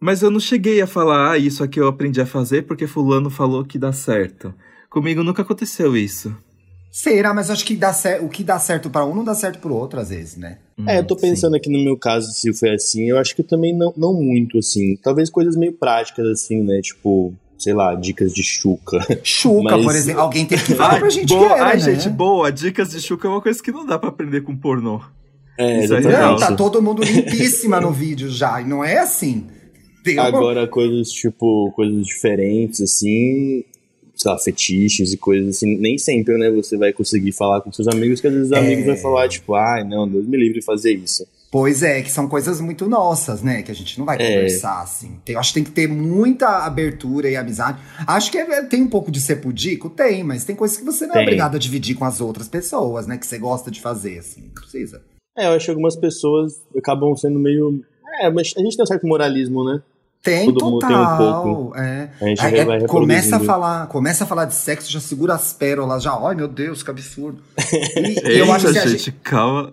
Mas eu não cheguei a falar, ah, isso aqui eu aprendi a fazer porque fulano falou que dá certo. Comigo nunca aconteceu isso. Será, mas acho que dá o que dá certo pra um não dá certo pro outro, às vezes, né? É, eu tô Hum, sim. pensando aqui no meu caso, se foi assim, eu acho que também não, não muito, assim. Talvez coisas meio práticas, assim, né? Tipo, sei lá, dicas de chuca. Chuca, Mas- por exemplo. Alguém tem que falar pra gente boa, que era, ai, né? gente, boa. Dicas de chuca é uma coisa que não dá pra aprender com pornô. É, Isso é exatamente. Não, real. tá todo mundo limpíssima no vídeo já. E não é assim. Agora, coisas tipo, coisas diferentes, assim, sei lá, fetiches e coisas assim, nem sempre, né, você vai conseguir falar com seus amigos, que às vezes os é... amigos vão falar, tipo, ai, não, Deus me livre de fazer isso. Pois é, que são coisas muito nossas, né? Que a gente não vai é. conversar, assim. Tem, acho que tem que ter muita abertura e amizade. Acho que é, tem um pouco de ser pudico? Tem, mas tem coisas que você não é tem. é obrigado a dividir com as outras pessoas, né? Que você gosta de fazer, assim. Não precisa. É, eu acho que algumas pessoas acabam sendo meio. É, mas a gente tem um certo moralismo, né? Tem, Todo total. Tem um pouco. É. A gente é, vai começa a falar, começa a falar de sexo, já segura as pérolas, já, ai meu Deus, que absurdo. E, Eita, eu acho que gente, gente, calma.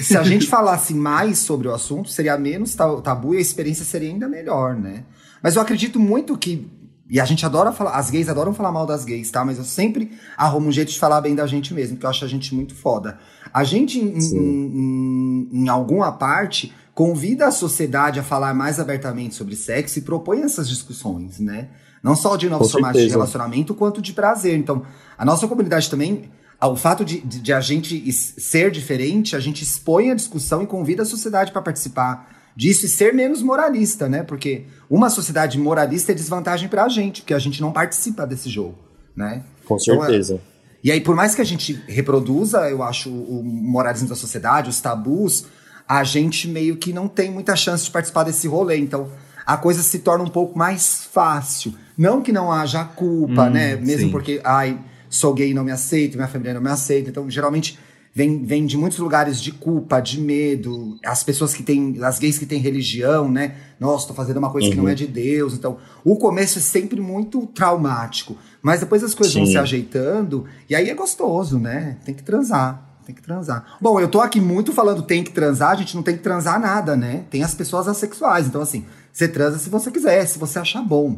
Se a gente falasse mais sobre o assunto, seria menos tabu e a experiência seria ainda melhor, né? Mas eu acredito muito que. E a gente adora falar, as gays adoram falar mal das gays, tá? Mas eu sempre arrumo um jeito de falar bem da gente mesmo, porque eu acho a gente muito foda. A gente, em, em, em, alguma parte, convida a sociedade a falar mais abertamente sobre sexo e propõe essas discussões, né? Não só de novos formatos de relacionamento, quanto de prazer. Então, a nossa comunidade também o fato de, de, de, a gente ser diferente, a gente expõe a discussão e convida a sociedade para participar disso e ser menos moralista, né? Porque uma sociedade moralista é desvantagem para a gente, porque a gente não participa desse jogo, né? Com então, certeza. Então, e aí, por mais que a gente reproduza, eu acho, o moralismo da sociedade, os tabus, a gente meio que não tem muita chance de participar desse rolê. Então, a coisa se torna um pouco mais fácil. Não que não haja culpa, hum, né? Mesmo sim. porque, ai, sou gay e não me aceito, minha família não me aceita. Então, geralmente, vem, vem de muitos lugares de culpa, de medo. As pessoas que têm, as gays que têm religião, né? Nossa, tô fazendo uma coisa uhum. que não é uhum. de Deus. Então, o começo é sempre muito traumático. Mas depois as coisas Sim. vão se ajeitando e aí é gostoso, né? Tem que transar. Tem que transar. Bom, eu tô aqui muito falando tem que transar, a gente não tem que transar nada, né? Tem as pessoas assexuais. Então, assim, você transa se você quiser, se você achar bom.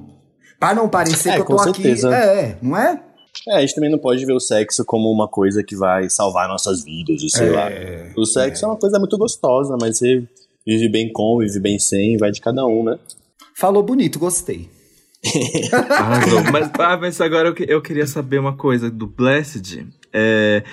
Para não parecer é, que eu tô certeza. aqui. É, não é? É, a gente também não pode ver o sexo como uma coisa que vai salvar nossas vidas, sei é, lá. O sexo é. é uma coisa muito gostosa, mas você vive bem com, vive bem sem, vai de cada um, né? Falou bonito, gostei. ah, mas, ah, mas agora eu, eu queria saber uma coisa do Blessed. É,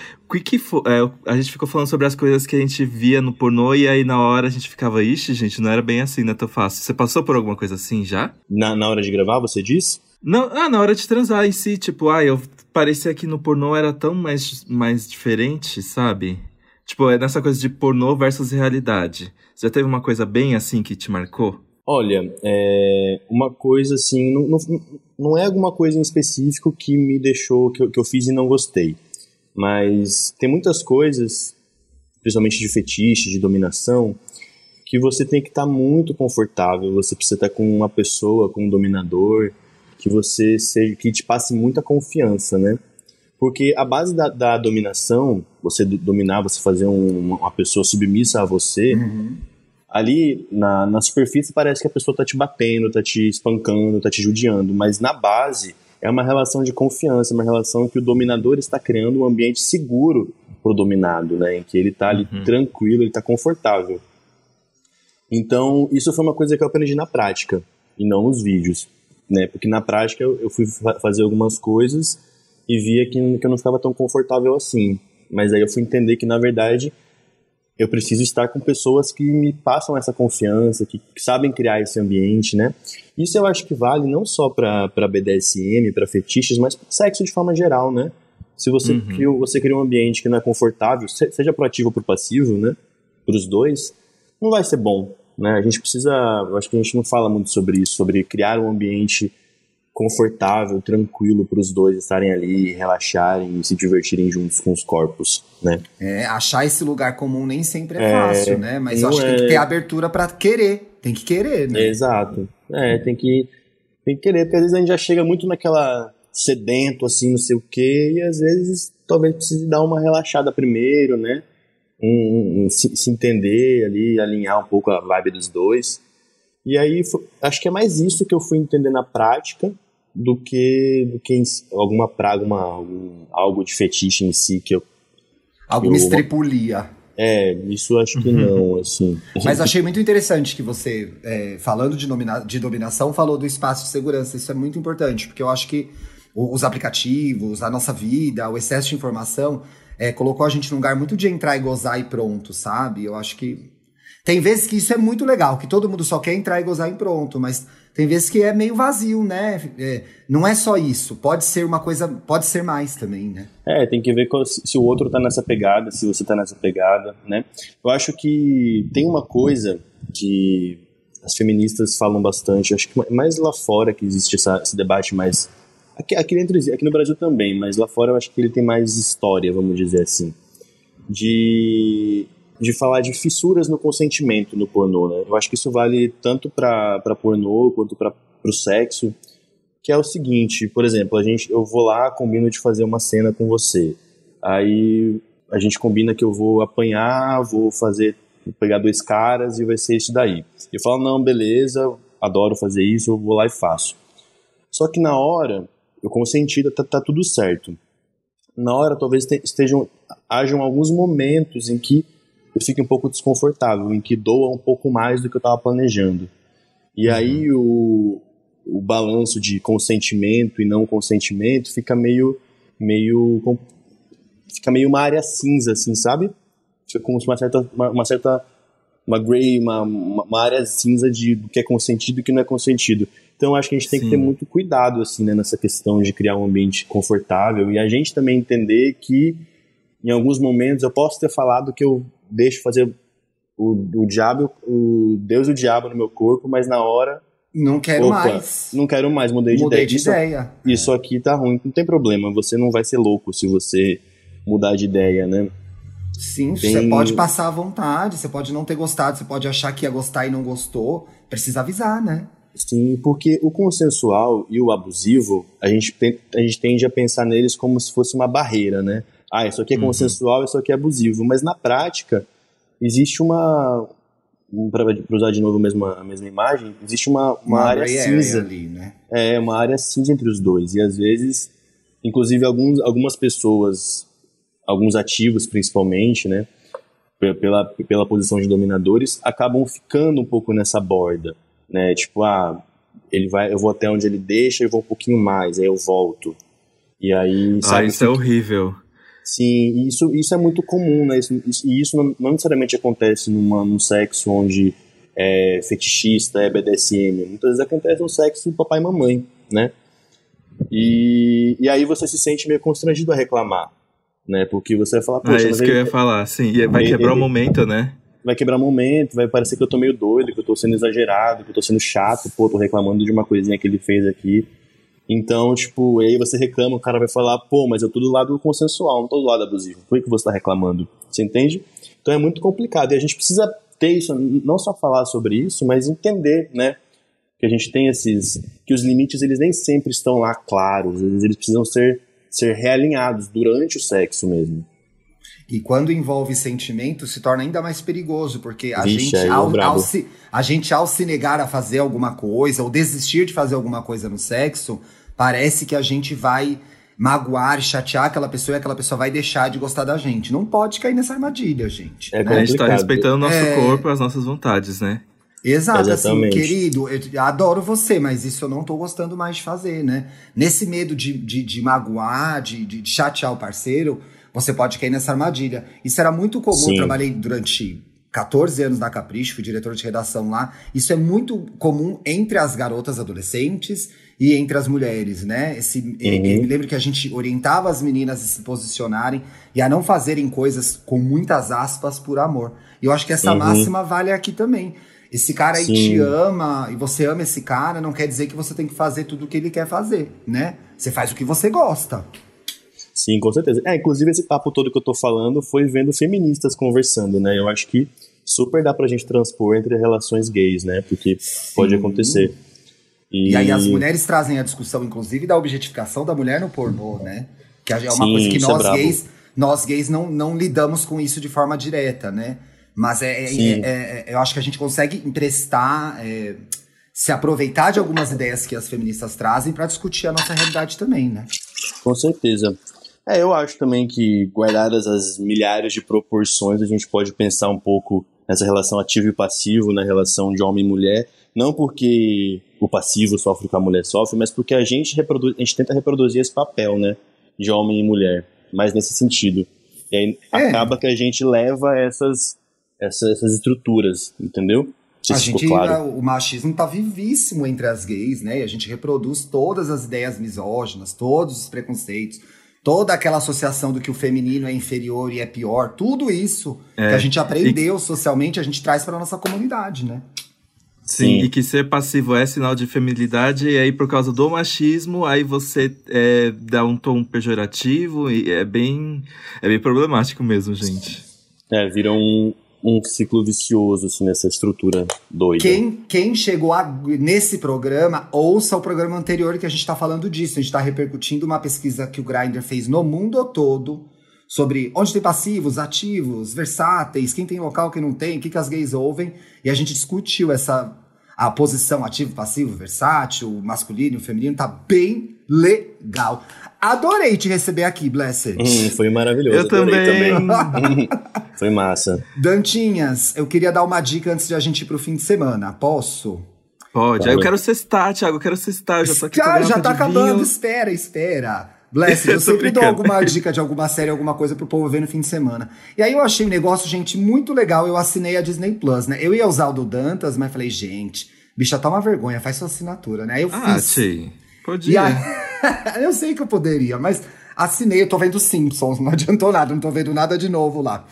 que é, a gente ficou falando sobre as coisas que a gente via no pornô e aí na hora a gente ficava, ixi, gente, não era bem assim, não é tão fácil. Você passou por alguma coisa assim já? Na, na hora de gravar, você disse? Não, ah, na hora de transar em si, tipo, ah, eu parecia que no pornô era tão mais, mais diferente, sabe? Tipo, é nessa coisa de pornô versus realidade. Já teve uma coisa bem assim que te marcou? Olha, é uma coisa assim, não, não, não é alguma coisa em específico que me deixou, que eu, que eu fiz e não gostei. Mas tem muitas coisas, principalmente de fetiche, de dominação, que você tem que estar tá muito confortável, você precisa estar tá com uma pessoa, com um dominador, que você seja, que te passe muita confiança, né? Porque a base da, da dominação, você dominar, você fazer um, uma pessoa submissa a você, uhum. ali na, na superfície parece que a pessoa tá te batendo, tá te espancando, tá te judiando, mas na base é uma relação de confiança, uma relação que o dominador está criando um ambiente seguro pro dominado, né? Em que ele tá ali uhum. tranquilo, ele tá confortável. Então, isso foi uma coisa que eu aprendi na prática e não nos vídeos né? Porque na prática eu, eu fui fazer algumas coisas e via que, que eu não ficava tão confortável assim. Mas aí eu fui entender que, na verdade, eu preciso estar com pessoas que me passam essa confiança, que, que sabem criar esse ambiente, né? Isso eu acho que vale não só para BDSM, para fetiches, mas para sexo de forma geral, né? Se você, uhum. cria, você cria um ambiente que não é confortável, seja proativo ou pro passivo, né? Para os dois, não vai ser bom. Né? A gente precisa, acho que a gente não fala muito sobre isso, sobre criar um ambiente confortável, tranquilo para os dois estarem ali, relaxarem e se divertirem juntos com os corpos, né? É, achar esse lugar comum nem sempre é, é fácil, né? Mas eu acho que é... tem que ter abertura para querer, tem que querer, né? exato. É, tem que tem que querer, porque às vezes a gente já chega muito naquela sedento assim, não sei o quê, e às vezes talvez precise dar uma relaxada primeiro, né? um, um se, se, entender ali, alinhar um pouco a vibe dos dois. E aí acho que é mais isso que eu fui entender na prática do que do que alguma praga, uma, algum, algo de fetiche em si que eu alguma eu, estripulia. É, isso acho que não, assim. Mas achei muito interessante que você, é, falando de, de dominação, falou do espaço de segurança. Isso é muito importante, porque eu acho que os aplicativos, a nossa vida, o excesso de informação é, colocou a gente num lugar muito de entrar e gozar e pronto, sabe? Eu acho que Tem vezes que isso é muito legal, que todo mundo só quer entrar e gozar em pronto, mas tem vezes que é meio vazio, né? É, não é só isso, pode ser uma coisa, pode ser mais também, né? É, tem que ver se o outro tá nessa pegada, se você tá nessa pegada, né? Eu acho que tem uma coisa que as feministas falam bastante, acho que mais lá fora que existe essa, esse debate mais. Aqui, aqui, dentro, aqui no Brasil também, mas lá fora eu acho que ele tem mais história, vamos dizer assim. De de falar de fissuras no consentimento no pornô, né? Eu acho que isso vale tanto para pornô quanto para o sexo, que é o seguinte, por exemplo, a gente, eu vou lá, combino de fazer uma cena com você, aí a gente combina que eu vou apanhar, vou fazer, vou pegar dois caras e vai ser isso daí. Eu falo, não, beleza, adoro fazer isso, eu vou lá e faço. Só que na hora, eu consenti, tá, tá tudo certo. Na hora, talvez estejam, hajam alguns momentos em que eu fico um pouco desconfortável, em que doa um pouco mais do que eu estava planejando. E uhum. aí o, o balanço de consentimento e não consentimento fica meio meio fica meio uma área cinza assim sabe fica com uma certa uma, uma certa uma gray uma, uma área cinza de do que é consentido e que não é consentido então acho que a gente tem Sim. que ter muito cuidado assim né, nessa questão de criar um ambiente confortável e a gente também entender que em alguns momentos eu posso ter falado que eu deixo fazer o, o diabo, o Deus e o diabo no meu corpo, mas na hora. Não quero opa, mais. Não quero mais, mudei de mudei ideia. De isso, ideia. Isso aqui tá ruim, não tem problema. Você não vai ser louco se você mudar de ideia, né? Sim, tem... você pode passar à vontade, você pode não ter gostado, você pode achar que ia gostar e não gostou. Precisa avisar, né? Sim, porque o consensual e o abusivo, a gente, a gente tende a pensar neles como se fosse uma barreira, né? Ah, isso aqui é uhum. consensual, uhum. isso aqui é abusivo. Mas na prática, existe uma. Para usar de novo a mesma, a mesma imagem, existe uma, uma, uma área cinza. Ali, né? É, uma área cinza entre os dois. E às vezes, inclusive, alguns, algumas pessoas, alguns ativos principalmente, né? Pela, pela posição de dominadores, acabam ficando um pouco nessa borda, né? Tipo, ah, ele vai, eu vou até onde ele deixa e vou um pouquinho mais, aí eu volto. E aí. Ah, isso é horrível. Sim, isso, isso é muito comum, né? Isso, isso, e isso não, não, necessariamente acontece numa, num sexo onde é fetichista, é BDSM. Muitas vezes acontece no sexo papai e mamãe, né? E, e aí você se sente meio constrangido a reclamar, né? Porque você vai falar, poxa, é isso que ele, eu ia falar, sim. E vai quebrar o momento, né? Vai quebrar o momento, vai parecer que eu tô meio doido, que eu tô sendo exagerado, que eu tô sendo chato, pô, tô reclamando de uma coisinha que ele fez aqui. Então, tipo, aí você reclama, o cara vai falar, pô, mas eu tô do lado consensual, não tô do lado abusivo. Por que você tá reclamando? Você entende? Então é muito complicado. E a gente precisa ter isso, não só falar sobre isso, mas entender, né? Que a gente tem esses. que os limites eles nem sempre estão lá claros, eles, eles precisam ser, ser realinhados durante o sexo mesmo. E quando envolve sentimento, se torna ainda mais perigoso, porque a, Vixe, gente, ao, ao se, a gente, ao se negar a fazer alguma coisa, ou desistir de fazer alguma coisa no sexo, parece que a gente vai magoar, chatear aquela pessoa e aquela pessoa vai deixar de gostar da gente. Não pode cair nessa armadilha, gente. É né? A gente tá respeitando o nosso é... corpo e as nossas vontades, né? Exato, assim, Exatamente. assim, querido, eu adoro você, mas isso eu não tô gostando mais de fazer, né? Nesse medo de, de, de magoar, de, de chatear o parceiro, você pode cair nessa armadilha. Isso era muito comum, Sim. eu trabalhei durante 14 anos na Capricho, fui diretor de redação lá. Isso é muito comum entre as garotas adolescentes e entre as mulheres, né? Esse, uhum. eu me lembro que a gente orientava as meninas a se posicionarem e a não fazerem coisas com muitas aspas por amor. E eu acho que essa uhum. máxima vale aqui também. Esse cara aí Sim. te ama e você ama esse cara, não quer dizer que você tem que fazer tudo o que ele quer fazer, né? Você faz o que você gosta. Sim, com certeza. É, inclusive esse papo todo que eu tô falando foi vendo feministas conversando, né? Eu acho que super dá pra gente transpor entre relações gays, né? Porque Sim. pode acontecer. E... e... aí as mulheres trazem a discussão, inclusive, da objetificação da mulher no pornô, né? Que é uma Sim, coisa que é nós é gays, nós gays não, não lidamos com isso de forma direta, né? Mas é, é, é, é eu acho que a gente consegue emprestar, se aproveitar de algumas ideias que as feministas trazem para discutir a nossa realidade também, né? Com certeza. É, eu acho também que, guardadas as milhares de proporções, a gente pode pensar um pouco nessa relação ativo e passivo, na relação de homem e mulher, não porque o passivo sofre o que a mulher sofre, mas porque a gente, reproduz, a gente tenta reproduzir esse papel, né, de homem e mulher, mais nesse sentido. E aí é. acaba que a gente leva essas, essa, essas estruturas, entendeu? Se a gente, claro. o machismo tá vivíssimo entre as gays, né? E a gente reproduz todas as ideias misóginas, todos os preconceitos, toda aquela associação do que o feminino é inferior e é pior, tudo isso é. que a gente aprendeu e... socialmente, a gente traz para nossa comunidade, né? Sim, Sim, e que ser passivo é sinal de feminilidade, e aí por causa do machismo, aí você é, dá um tom pejorativo, e é bem, é bem problemático mesmo, gente. É, vira um, um ciclo vicioso, assim, nessa estrutura doida. Quem, quem chegou a, nesse programa, ouça o programa anterior que a gente está falando disso. A gente está repercutindo uma pesquisa que o Grindr fez no mundo todo sobre onde tem passivos, ativos, versáteis, quem tem local, quem não tem, o que, que as gays ouvem. E a gente discutiu essa a posição ativo, passivo, versátil, masculino, feminino, tá bem legal. Adorei te receber aqui, Blessed. Hum, foi maravilhoso. Eu também. também. foi massa. Dantinhas, eu queria dar uma dica antes de a gente ir pro fim de semana. Posso? Pode. Eu quero cestar, Thiago. Eu quero cestar. Eu já tô aqui ah, já tá acabando. Vinho. Espera, espera. Blessed, eu sempre dou alguma dica de alguma série, alguma coisa pro povo ver no fim de semana. E aí eu achei um negócio, gente, muito legal. Eu assinei a Disney Plus, né? Eu ia usar o do Dantas, mas falei, gente, bicha, tá uma vergonha, faz sua assinatura, né? Aí eu ah, fiz. Sim. Podia. Aí... eu sei que eu poderia, mas assinei, eu tô vendo Simpsons, não adiantou nada, não tô vendo nada de novo lá.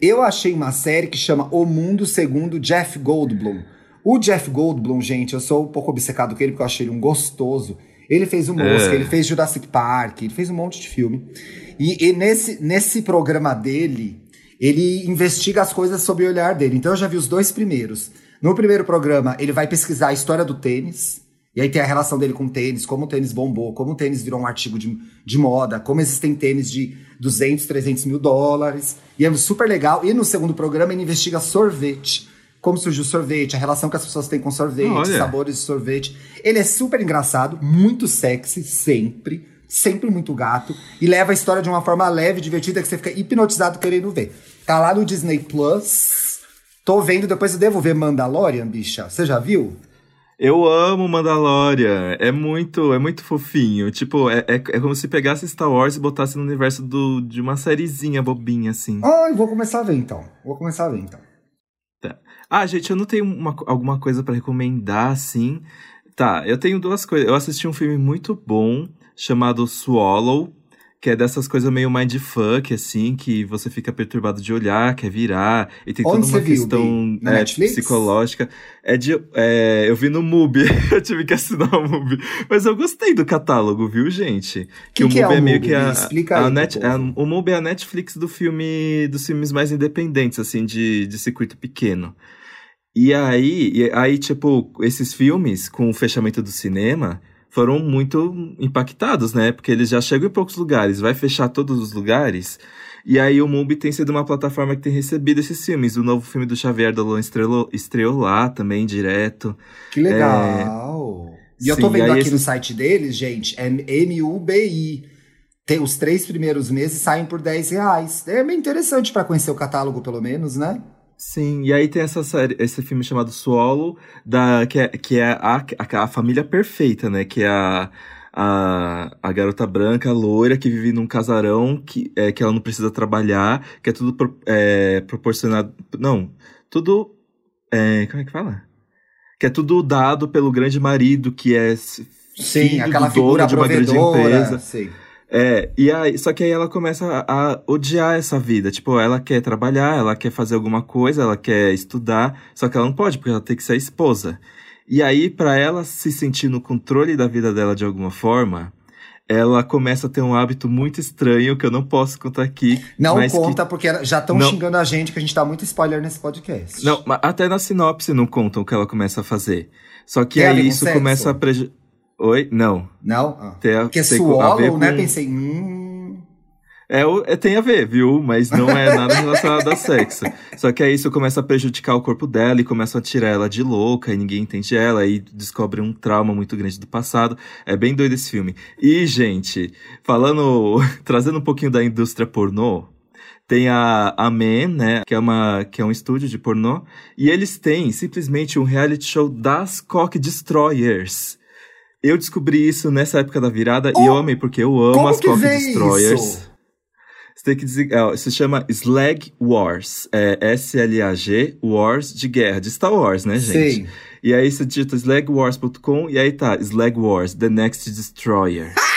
Eu achei uma série que chama O Mundo Segundo Jeff Goldblum. O Jeff Goldblum, gente, eu sou um pouco obcecado com ele porque eu achei ele um gostoso. Ele fez o Mosca, é. ele fez Jurassic Park, ele fez um monte de filme. E, e, nesse, nesse programa dele, ele investiga as coisas sob o olhar dele. Então eu já vi os dois primeiros. No primeiro programa, ele vai pesquisar a história do tênis. E aí tem a relação dele com o tênis, como o tênis bombou, como o tênis virou um artigo de, de moda, como existem tênis de 200, 300 mil dólares. E é super legal. E no segundo programa ele investiga sorvete como surgiu o sorvete, a relação que as pessoas têm com sorvete, Olha. sabores de sorvete. Ele é super engraçado, muito sexy, sempre. Sempre muito gato. E leva a história de uma forma leve, divertida, que você fica hipnotizado querendo ver. Tá lá no Disney Plus. Tô vendo, depois eu devo ver Mandalorian, bicha. Você já viu? Eu amo Mandalorian. É muito, é muito fofinho. Tipo, é, é, é, como se pegasse Star Wars e botasse no universo do, de uma sériezinha bobinha, assim. Ah, vou começar a ver então. Vou começar a ver então. Ah, gente, eu não tenho uma, alguma coisa para recomendar, assim. Tá, eu tenho duas coisas. Eu assisti um filme muito bom chamado Swallow, que é dessas coisas meio mindfuck, assim, que você fica perturbado de olhar, quer virar, e tem Onde toda uma questão é, psicológica. É de. É, eu vi no MUBI, eu tive que assinar o MUBI. Mas eu gostei do catálogo, viu, gente? Que, que o MUBI é, é, meio que a. Explica a, net, a, o MUBI é a Netflix do filme, dos filmes mais independentes, assim, de, de circuito pequeno. E aí, e aí, tipo, esses filmes, com o fechamento do cinema, foram muito impactados, né? Porque eles já chegam em poucos lugares, vai fechar todos os lugares. E aí o MUBI tem sido uma plataforma que tem recebido esses filmes. O novo filme do Xavier Dolan estreou, estreou lá também, direto. Que legal! É... E eu tô vendo aqui esse... no site deles, gente, é M-U-B-I. Tem os três primeiros meses saem por 10 reais. É bem interessante para conhecer o catálogo, pelo menos, né? Sim, e aí tem essa série, esse filme chamado Swallow, da, que é, que é a, a, a família perfeita, né? Que é a, a, a garota branca, loira, que vive num casarão, que, é, que ela não precisa trabalhar, que é tudo pro, é, proporcionado. Não, tudo. É, como é que fala? Que é tudo dado pelo grande marido, que é. Sim, aquela figura de uma grande empresa. Sim. É, e aí, só que aí ela começa a, a, odiar essa vida. Tipo, ela quer trabalhar, ela quer fazer alguma coisa, ela quer estudar, só que ela não pode, porque ela tem que ser esposa. E aí, para ela se sentir no controle da vida dela de alguma forma, ela começa a ter um hábito muito estranho que eu não posso contar aqui. Não conta, que... porque já estão xingando a gente que a gente dá muito spoiler nesse podcast. Não, até na sinopse não contam o que ela começa a fazer. Só que Tem aí isso começa a prejudicar. Oi? Não. Não? Ah. Tem, Porque é swallow, né? Pensei, hum... É, é, tem a ver, viu? Mas não é nada relacionado a sexo. Só que aí isso começa a prejudicar o corpo dela e começa a tirar ela de louca e ninguém entende ela e descobre um trauma muito grande do passado. É bem doido esse filme. E, gente, falando, trazendo um pouquinho da indústria pornô, tem a, a Man, né, que é, uma, que é um estúdio de pornô, e eles têm simplesmente um reality show das Cock Destroyers. Eu descobri isso nessa época da virada oh, e eu amei, porque eu amo as Coffee Destroyers. Isso? Você tem que dizer. ó, se chama Slag Wars. É S-L-A-G, Wars de guerra, de Star Wars, né, gente? Sei. E aí você digita slagwars.com e aí tá, Slag Wars, The Next Destroyer.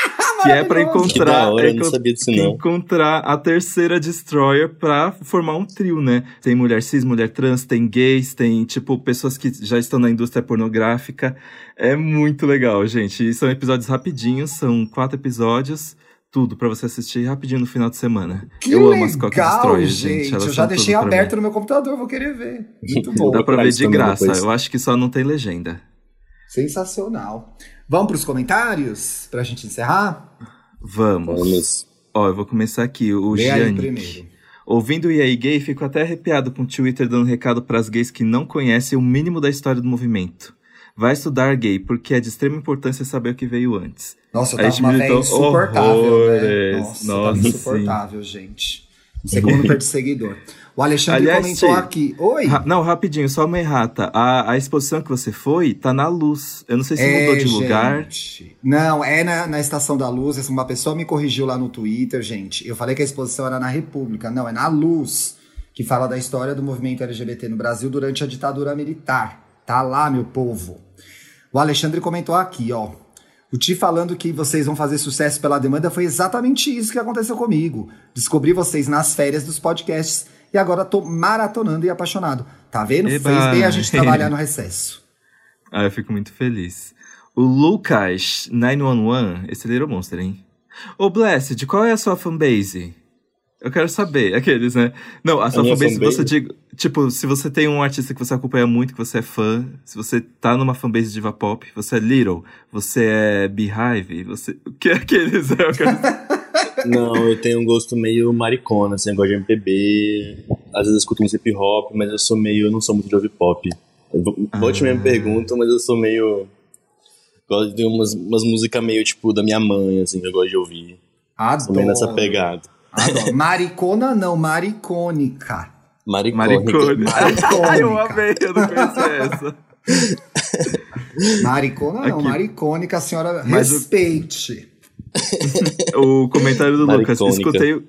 que é. Que encontrar, hora, que não. encontrar a terceira Destroyer pra formar um trio, né? Tem mulher cis, mulher trans, tem gays, tem, tipo, pessoas que já estão na indústria pornográfica. É muito legal, gente. E são episódios rapidinhos, são quatro episódios. Tudo pra você assistir rapidinho no final de semana. Que eu legal, amo as Cock gente. gente. Elas eu já deixei aberto no meu computador, vou querer ver. Muito bom. Dá pra ver de graça. depois. Eu acho que só não tem legenda. Sensacional. Vamos pros comentários pra gente encerrar? Vamos. Vamos. Ó, eu vou começar aqui. O Gianni. primeiro. Ouvindo o EA Gay, fico até arrepiado com o Twitter dando recado pras gays que não conhecem o mínimo da história do movimento. Vai estudar gay, porque é de extrema importância saber o que veio antes. Nossa, eu tava a gente uma insuportável, né? horrores. Nossa, Nossa, tava sim. insuportável, gente. Segundo perto de seguidor. O Alexandre Aliás, comentou aqui. Oi. Ra- não, rapidinho, só uma errata. A, a exposição que você foi tá na luz. Eu não sei se É, mudou de lugar. gente. Não, é na, na Estação da Luz. Uma pessoa me corrigiu lá no Twitter, gente. Eu falei que a exposição era na República. Não, é na Luz, que fala da história do movimento LGBT no Brasil durante a ditadura militar. Tá lá, meu povo. O Alexandre comentou aqui, ó. O Ti falando que vocês vão fazer sucesso pela demanda foi exatamente isso que aconteceu comigo. Descobri vocês nas férias dos podcasts e agora tô maratonando e apaixonado. Tá vendo? Eba. Fez bem a gente trabalhar no recesso. Ah, eu fico muito feliz. O Lucas 911, esse Little Monster, hein? Ô, Blessed, qual é a sua fanbase? Eu quero saber, aqueles, né? Não, a sua fanbase, fanbase? você diga, tipo, se você tem um artista que você acompanha muito, que você é fã, se você tá numa fanbase de diva pop, você é Little, você é Beehive, você. O que é aqueles? Eu quero... Não, eu tenho um gosto meio maricona, assim, eu gosto de MPB. Às vezes eu escuto um hip hop, mas eu sou meio. Eu não sou muito de ouvir pop. Vou- Volte Ah. me perguntam, mas eu sou meio. Gosto de umas, umas músicas meio tipo da minha mãe, assim, que eu gosto de ouvir. Sou meio nessa Adoro. pegada. Adoro. Maricona não, maricônica. Maricônica. Maricônica. Ai, eu amei, eu não conhecia essa. Maricona não, Aqui. maricônica, a senhora Mas o- respeite. O comentário do Lucas. Escutei,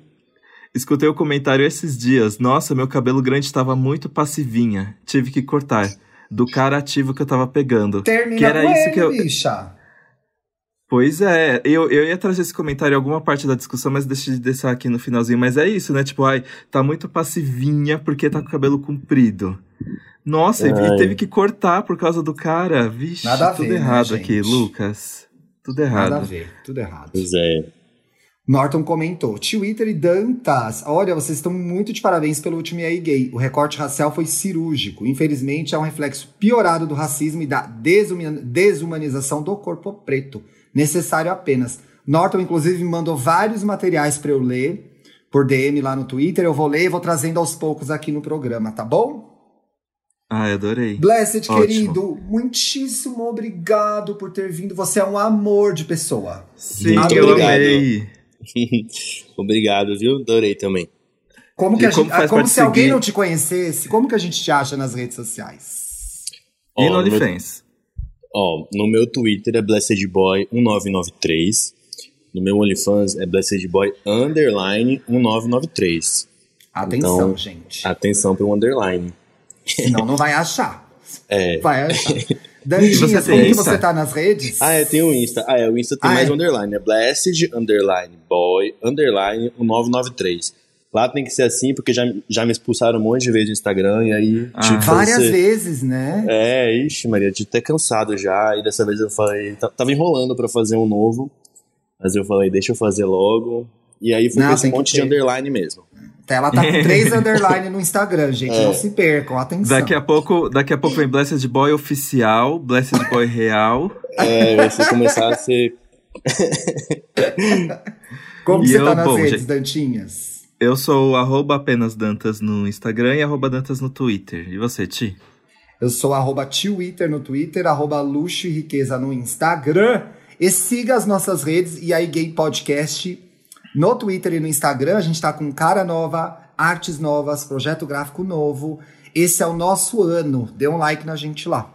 escutei o comentário esses dias. Nossa, meu cabelo grande estava muito passivinha. Tive que cortar. Do cara ativo que eu tava pegando. Termina que era com isso ele, que eu. bicha. Pois é, eu, eu ia trazer esse comentário em alguma parte da discussão, mas deixei de deixar aqui no finalzinho. Mas é isso, né? Tipo, ai, tá muito passivinha porque tá com o cabelo comprido. Nossa, e- e Ai. teve que cortar por causa do cara. Vixe, Nada a tudo ver, né, errado aqui, gente? Lucas. Tudo errado. Nada a ver, tudo errado. Pois é. Norton comentou: Twitter e Dantas, olha, vocês estão muito de parabéns pelo último EA Gay. O recorte racial foi cirúrgico. Infelizmente, é um reflexo piorado do racismo e da desuma- desumanização do corpo preto. Necessário apenas. Norton, inclusive, me mandou vários materiais para eu ler por DM lá no Twitter. Eu vou ler e vou trazendo aos poucos aqui no programa, tá bom? Ai, adorei. Blessed, Ótimo. querido, muitíssimo obrigado por ter vindo. Você é um amor de pessoa. Sim, Muito eu obrigado. amei. Obrigado, viu? Adorei também. Como, que E a como gente, faz como se alguém seguir? não te conhecesse, como que a gente te acha nas redes sociais? E Ó, no OnlyFans? Ó, no meu Twitter é BlessedBoy1993. No meu OnlyFans é BlessedBoy underline 1993. Atenção, Então, gente. Atenção pro underline. Senão não vai achar. É. Vai achar. Dantinhas, como que você tá nas redes? Ah, é, tem o Insta. Ah, é, o Insta tem Ah, mais é? underline. É Blessed underline boy underline 1993. Lá tem que ser assim, porque já, já me expulsaram um monte de vezes do Instagram, e aí Ah. que Várias fazer- vezes, né? É, ixi, Maria, tinha até cansado já, e dessa vez eu falei, tava enrolando pra fazer um novo, mas eu falei, deixa eu fazer logo, e aí foi Não, com esse monte de ter. underline mesmo. Ela tá com três underline no Instagram, gente. É. Não se percam, atenção. Daqui a pouco, daqui a pouco vem Blessed Boy oficial, Blessed Boy real. É, se começar a ser... Como E você eu, tá nas bom, redes, gente- Dantinhas? Eu sou arroba apenas Dantas no Instagram e arroba Dantas no Twitter. E você, Ti? Eu sou arroba Twitter no Twitter, arroba Luxo e Riqueza no Instagram. E siga as nossas redes e aí Gay Podcast no Twitter e no Instagram. A gente tá com cara nova, artes novas, projeto gráfico novo. Esse é o nosso ano. Dê um like na gente lá.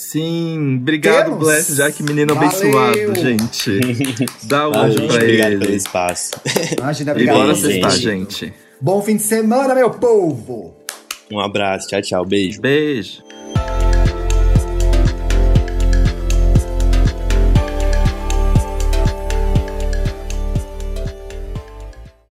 Sim, obrigado, Temos? Bless, já que menino Valeu. abençoado, gente. Dá um Ah, pra obrigado pelo ele. espaço. Imagina, E obrigado. bora gente. sextar, gente. Bom fim de semana, meu povo! Um abraço, tchau, tchau, beijo. Beijo.